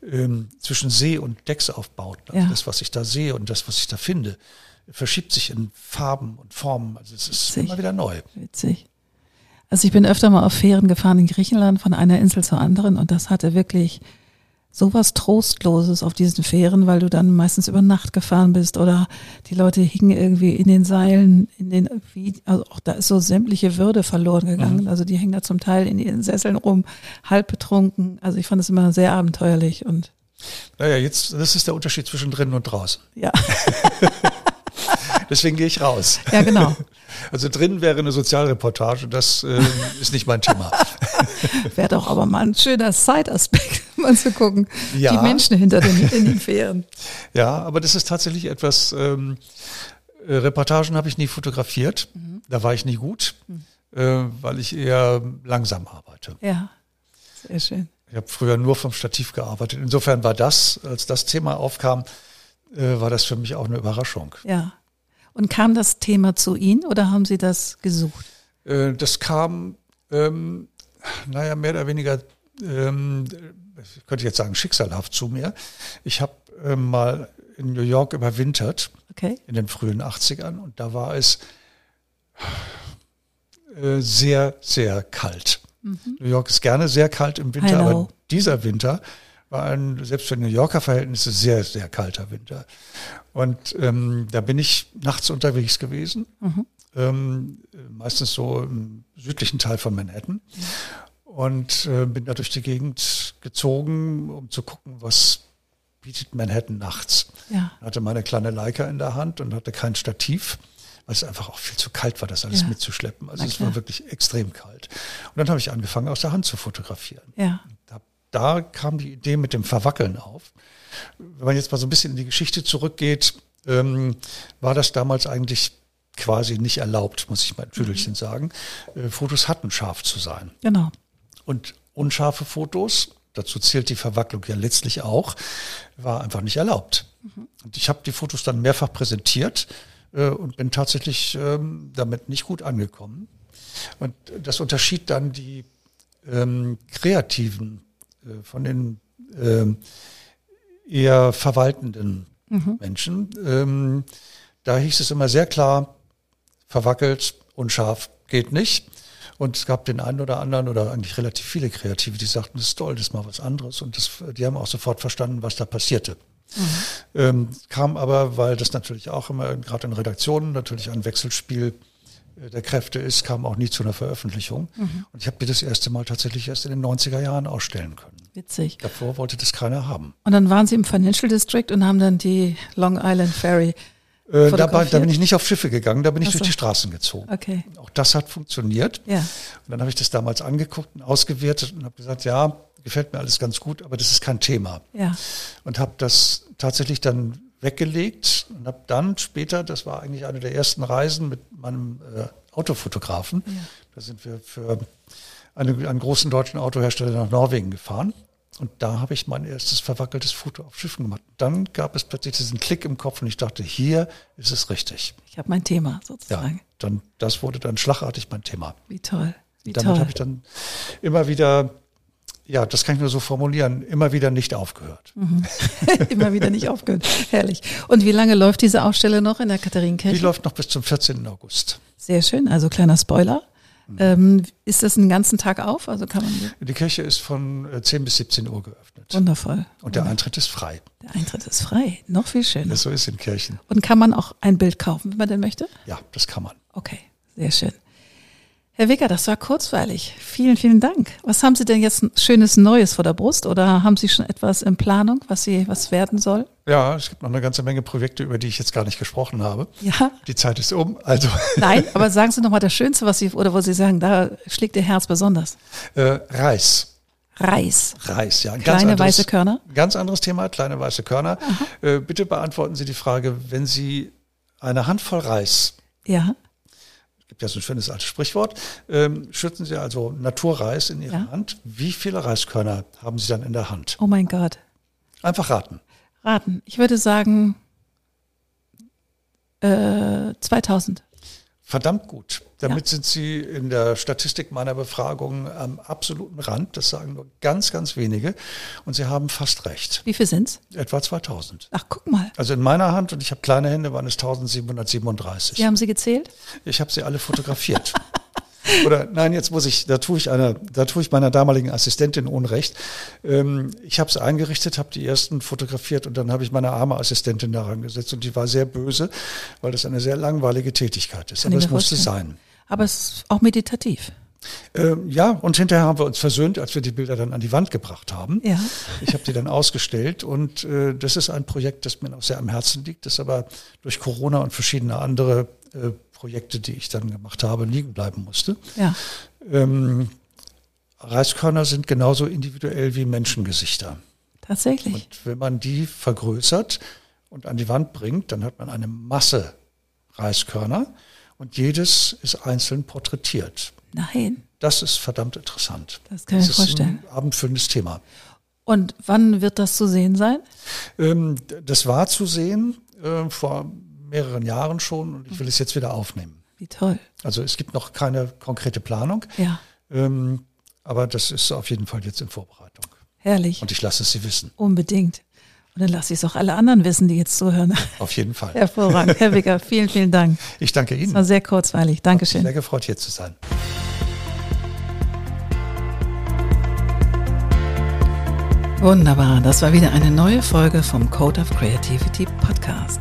ähm, zwischen See- und Decksaufbauten. Also ja. das, was ich da sehe und das, was ich da finde, verschiebt sich in Farben und Formen. Also es ist Witzig. immer wieder neu. Witzig. Also ich bin öfter mal auf Fähren gefahren in Griechenland von einer Insel zur anderen und das hatte wirklich sowas Trostloses auf diesen Fähren, weil du dann meistens über Nacht gefahren bist oder die Leute hingen irgendwie in den Seilen, in den, also auch da ist so sämtliche Würde verloren gegangen. Mhm. Also die hängen da zum Teil in ihren Sesseln rum, halb betrunken. Also ich fand es immer sehr abenteuerlich und naja, jetzt, das ist der Unterschied zwischen drinnen und draußen. Ja. Deswegen gehe ich raus. Ja, genau. Also drin wäre eine Sozialreportage, das äh, ist nicht mein Thema. wäre doch aber mal ein schöner Side-Aspekt, mal zu gucken. Ja. Die Menschen hinter den, in den Fähren. Ja, aber das ist tatsächlich etwas, ähm, äh, Reportagen habe ich nie fotografiert. Mhm. Da war ich nie gut, mhm. äh, weil ich eher langsam arbeite. Ja, sehr schön. Ich habe früher nur vom Stativ gearbeitet. Insofern war das, als das Thema aufkam, äh, war das für mich auch eine Überraschung. Ja. Und kam das Thema zu Ihnen oder haben Sie das gesucht? Äh, das kam, ähm, naja, mehr oder weniger, ähm, ich könnte jetzt sagen, schicksalhaft zu mir. Ich habe äh, mal in New York überwintert, okay. in den frühen 80ern, und da war es äh, sehr, sehr kalt. Mhm. New York ist gerne sehr kalt im Winter, aber dieser Winter war ein, selbst für New Yorker Verhältnisse, sehr, sehr kalter Winter. Und ähm, da bin ich nachts unterwegs gewesen, mhm. ähm, meistens so im südlichen Teil von Manhattan. Und äh, bin da durch die Gegend gezogen, um zu gucken, was bietet Manhattan nachts. Ja. Hatte meine kleine Leica in der Hand und hatte kein Stativ weil es einfach auch viel zu kalt war, das alles ja. mitzuschleppen. Also es war wirklich extrem kalt. Und dann habe ich angefangen, aus der Hand zu fotografieren. Ja. Da kam die Idee mit dem Verwackeln auf. Wenn man jetzt mal so ein bisschen in die Geschichte zurückgeht, ähm, war das damals eigentlich quasi nicht erlaubt, muss ich mal ein Tüdelchen mhm. sagen. Äh, Fotos hatten scharf zu sein. Genau. Und unscharfe Fotos, dazu zählt die Verwacklung ja letztlich auch, war einfach nicht erlaubt. Mhm. Und ich habe die Fotos dann mehrfach präsentiert äh, und bin tatsächlich ähm, damit nicht gut angekommen. Und das unterschied dann die ähm, kreativen von den ähm, eher verwaltenden mhm. Menschen. Ähm, da hieß es immer sehr klar, verwackelt, unscharf, geht nicht. Und es gab den einen oder anderen oder eigentlich relativ viele Kreative, die sagten, das ist toll, das ist mal was anderes. Und das, die haben auch sofort verstanden, was da passierte. Mhm. Ähm, kam aber, weil das natürlich auch immer, gerade in Redaktionen, natürlich ein Wechselspiel äh, der Kräfte ist, kam auch nie zu einer Veröffentlichung. Mhm. Und ich habe mir das erste Mal tatsächlich erst in den 90er Jahren ausstellen können. Witzig. Davor wollte das keiner haben. Und dann waren Sie im Financial District und haben dann die Long Island Ferry äh, da, da, bin ich nicht auf Schiffe gegangen, da bin ich so. durch die Straßen gezogen. Okay. Auch das hat funktioniert. Ja. Und dann habe ich das damals angeguckt und ausgewertet und habe gesagt, ja, gefällt mir alles ganz gut, aber das ist kein Thema. Ja. Und habe das tatsächlich dann weggelegt und habe dann später, das war eigentlich eine der ersten Reisen mit meinem äh, Autofotografen. Ja. Da sind wir für eine, einen großen deutschen Autohersteller nach Norwegen gefahren. Und da habe ich mein erstes verwackeltes Foto auf Schiffen gemacht. Dann gab es plötzlich diesen Klick im Kopf und ich dachte, hier ist es richtig. Ich habe mein Thema sozusagen. Ja, dann, das wurde dann schlagartig mein Thema. Wie toll. Wie Damit habe ich dann immer wieder, ja, das kann ich nur so formulieren, immer wieder nicht aufgehört. Mhm. immer wieder nicht aufgehört. Herrlich. Und wie lange läuft diese Ausstellung noch in der Katharinenkirche? Die läuft noch bis zum 14. August. Sehr schön. Also kleiner Spoiler. Ähm, ist das einen ganzen Tag auf? Also kann man die Kirche ist von 10 äh, bis 17 Uhr geöffnet. Wundervoll. Und der Eintritt ist frei. Der Eintritt ist frei. Noch viel schöner. Das so ist in Kirchen. Und kann man auch ein Bild kaufen, wenn man denn möchte? Ja, das kann man. Okay, sehr schön. Herr Wicker, das war kurzweilig. Vielen, vielen Dank. Was haben Sie denn jetzt Schönes Neues vor der Brust oder haben Sie schon etwas in Planung, was Sie, was werden soll? Ja, es gibt noch eine ganze Menge Projekte, über die ich jetzt gar nicht gesprochen habe. Ja. Die Zeit ist um, also. Nein, aber sagen Sie noch mal das Schönste, was Sie, oder wo Sie sagen, da schlägt Ihr Herz besonders. Äh, Reis. Reis. Reis, ja. Ein kleine anderes, weiße Körner. Ganz anderes Thema, kleine weiße Körner. Äh, bitte beantworten Sie die Frage, wenn Sie eine Handvoll Reis ja gibt ja so ein schönes altes Sprichwort. Ähm, schützen Sie also Naturreis in Ihrer ja. Hand. Wie viele Reiskörner haben Sie dann in der Hand? Oh mein Gott. Einfach raten. Raten. Ich würde sagen äh, 2000. Verdammt gut. Damit ja. sind Sie in der Statistik meiner Befragung am absoluten Rand. Das sagen nur ganz, ganz wenige. Und Sie haben fast recht. Wie viel sind es? Etwa 2000. Ach, guck mal. Also in meiner Hand, und ich habe kleine Hände, waren es 1737. Wie haben Sie gezählt? Ich habe sie alle fotografiert. Oder nein, jetzt muss ich, da tue ich einer, da tue ich meiner damaligen Assistentin Unrecht. Ähm, ich habe es eingerichtet, habe die ersten fotografiert und dann habe ich meine arme Assistentin daran gesetzt und die war sehr böse, weil das eine sehr langweilige Tätigkeit ist. Aber es musste sein. Aber es ist auch meditativ. Ähm, ja, und hinterher haben wir uns versöhnt, als wir die Bilder dann an die Wand gebracht haben. Ja. Ich habe die dann ausgestellt und äh, das ist ein Projekt, das mir noch sehr am Herzen liegt, das aber durch Corona und verschiedene andere äh, Projekte, die ich dann gemacht habe, liegen bleiben musste. Ja. Ähm, Reiskörner sind genauso individuell wie Menschengesichter. Tatsächlich. Und wenn man die vergrößert und an die Wand bringt, dann hat man eine Masse Reiskörner und jedes ist einzeln porträtiert. Nein. Das ist verdammt interessant. Das kann ich mir vorstellen. Ist ein abendfüllendes Thema. Und wann wird das zu sehen sein? Ähm, das war zu sehen äh, vor mehreren Jahren schon und ich will es jetzt wieder aufnehmen. Wie toll. Also es gibt noch keine konkrete Planung. Ja. Ähm, aber das ist auf jeden Fall jetzt in Vorbereitung. Herrlich. Und ich lasse es Sie wissen. Unbedingt. Und dann lasse ich es auch alle anderen wissen, die jetzt zuhören. Auf jeden Fall. Hervorragend. Herr Wicker, vielen, vielen Dank. Ich danke Ihnen. Es war sehr kurzweilig. Dankeschön. Sehr gefreut, hier zu sein. Wunderbar. Das war wieder eine neue Folge vom Code of Creativity Podcast.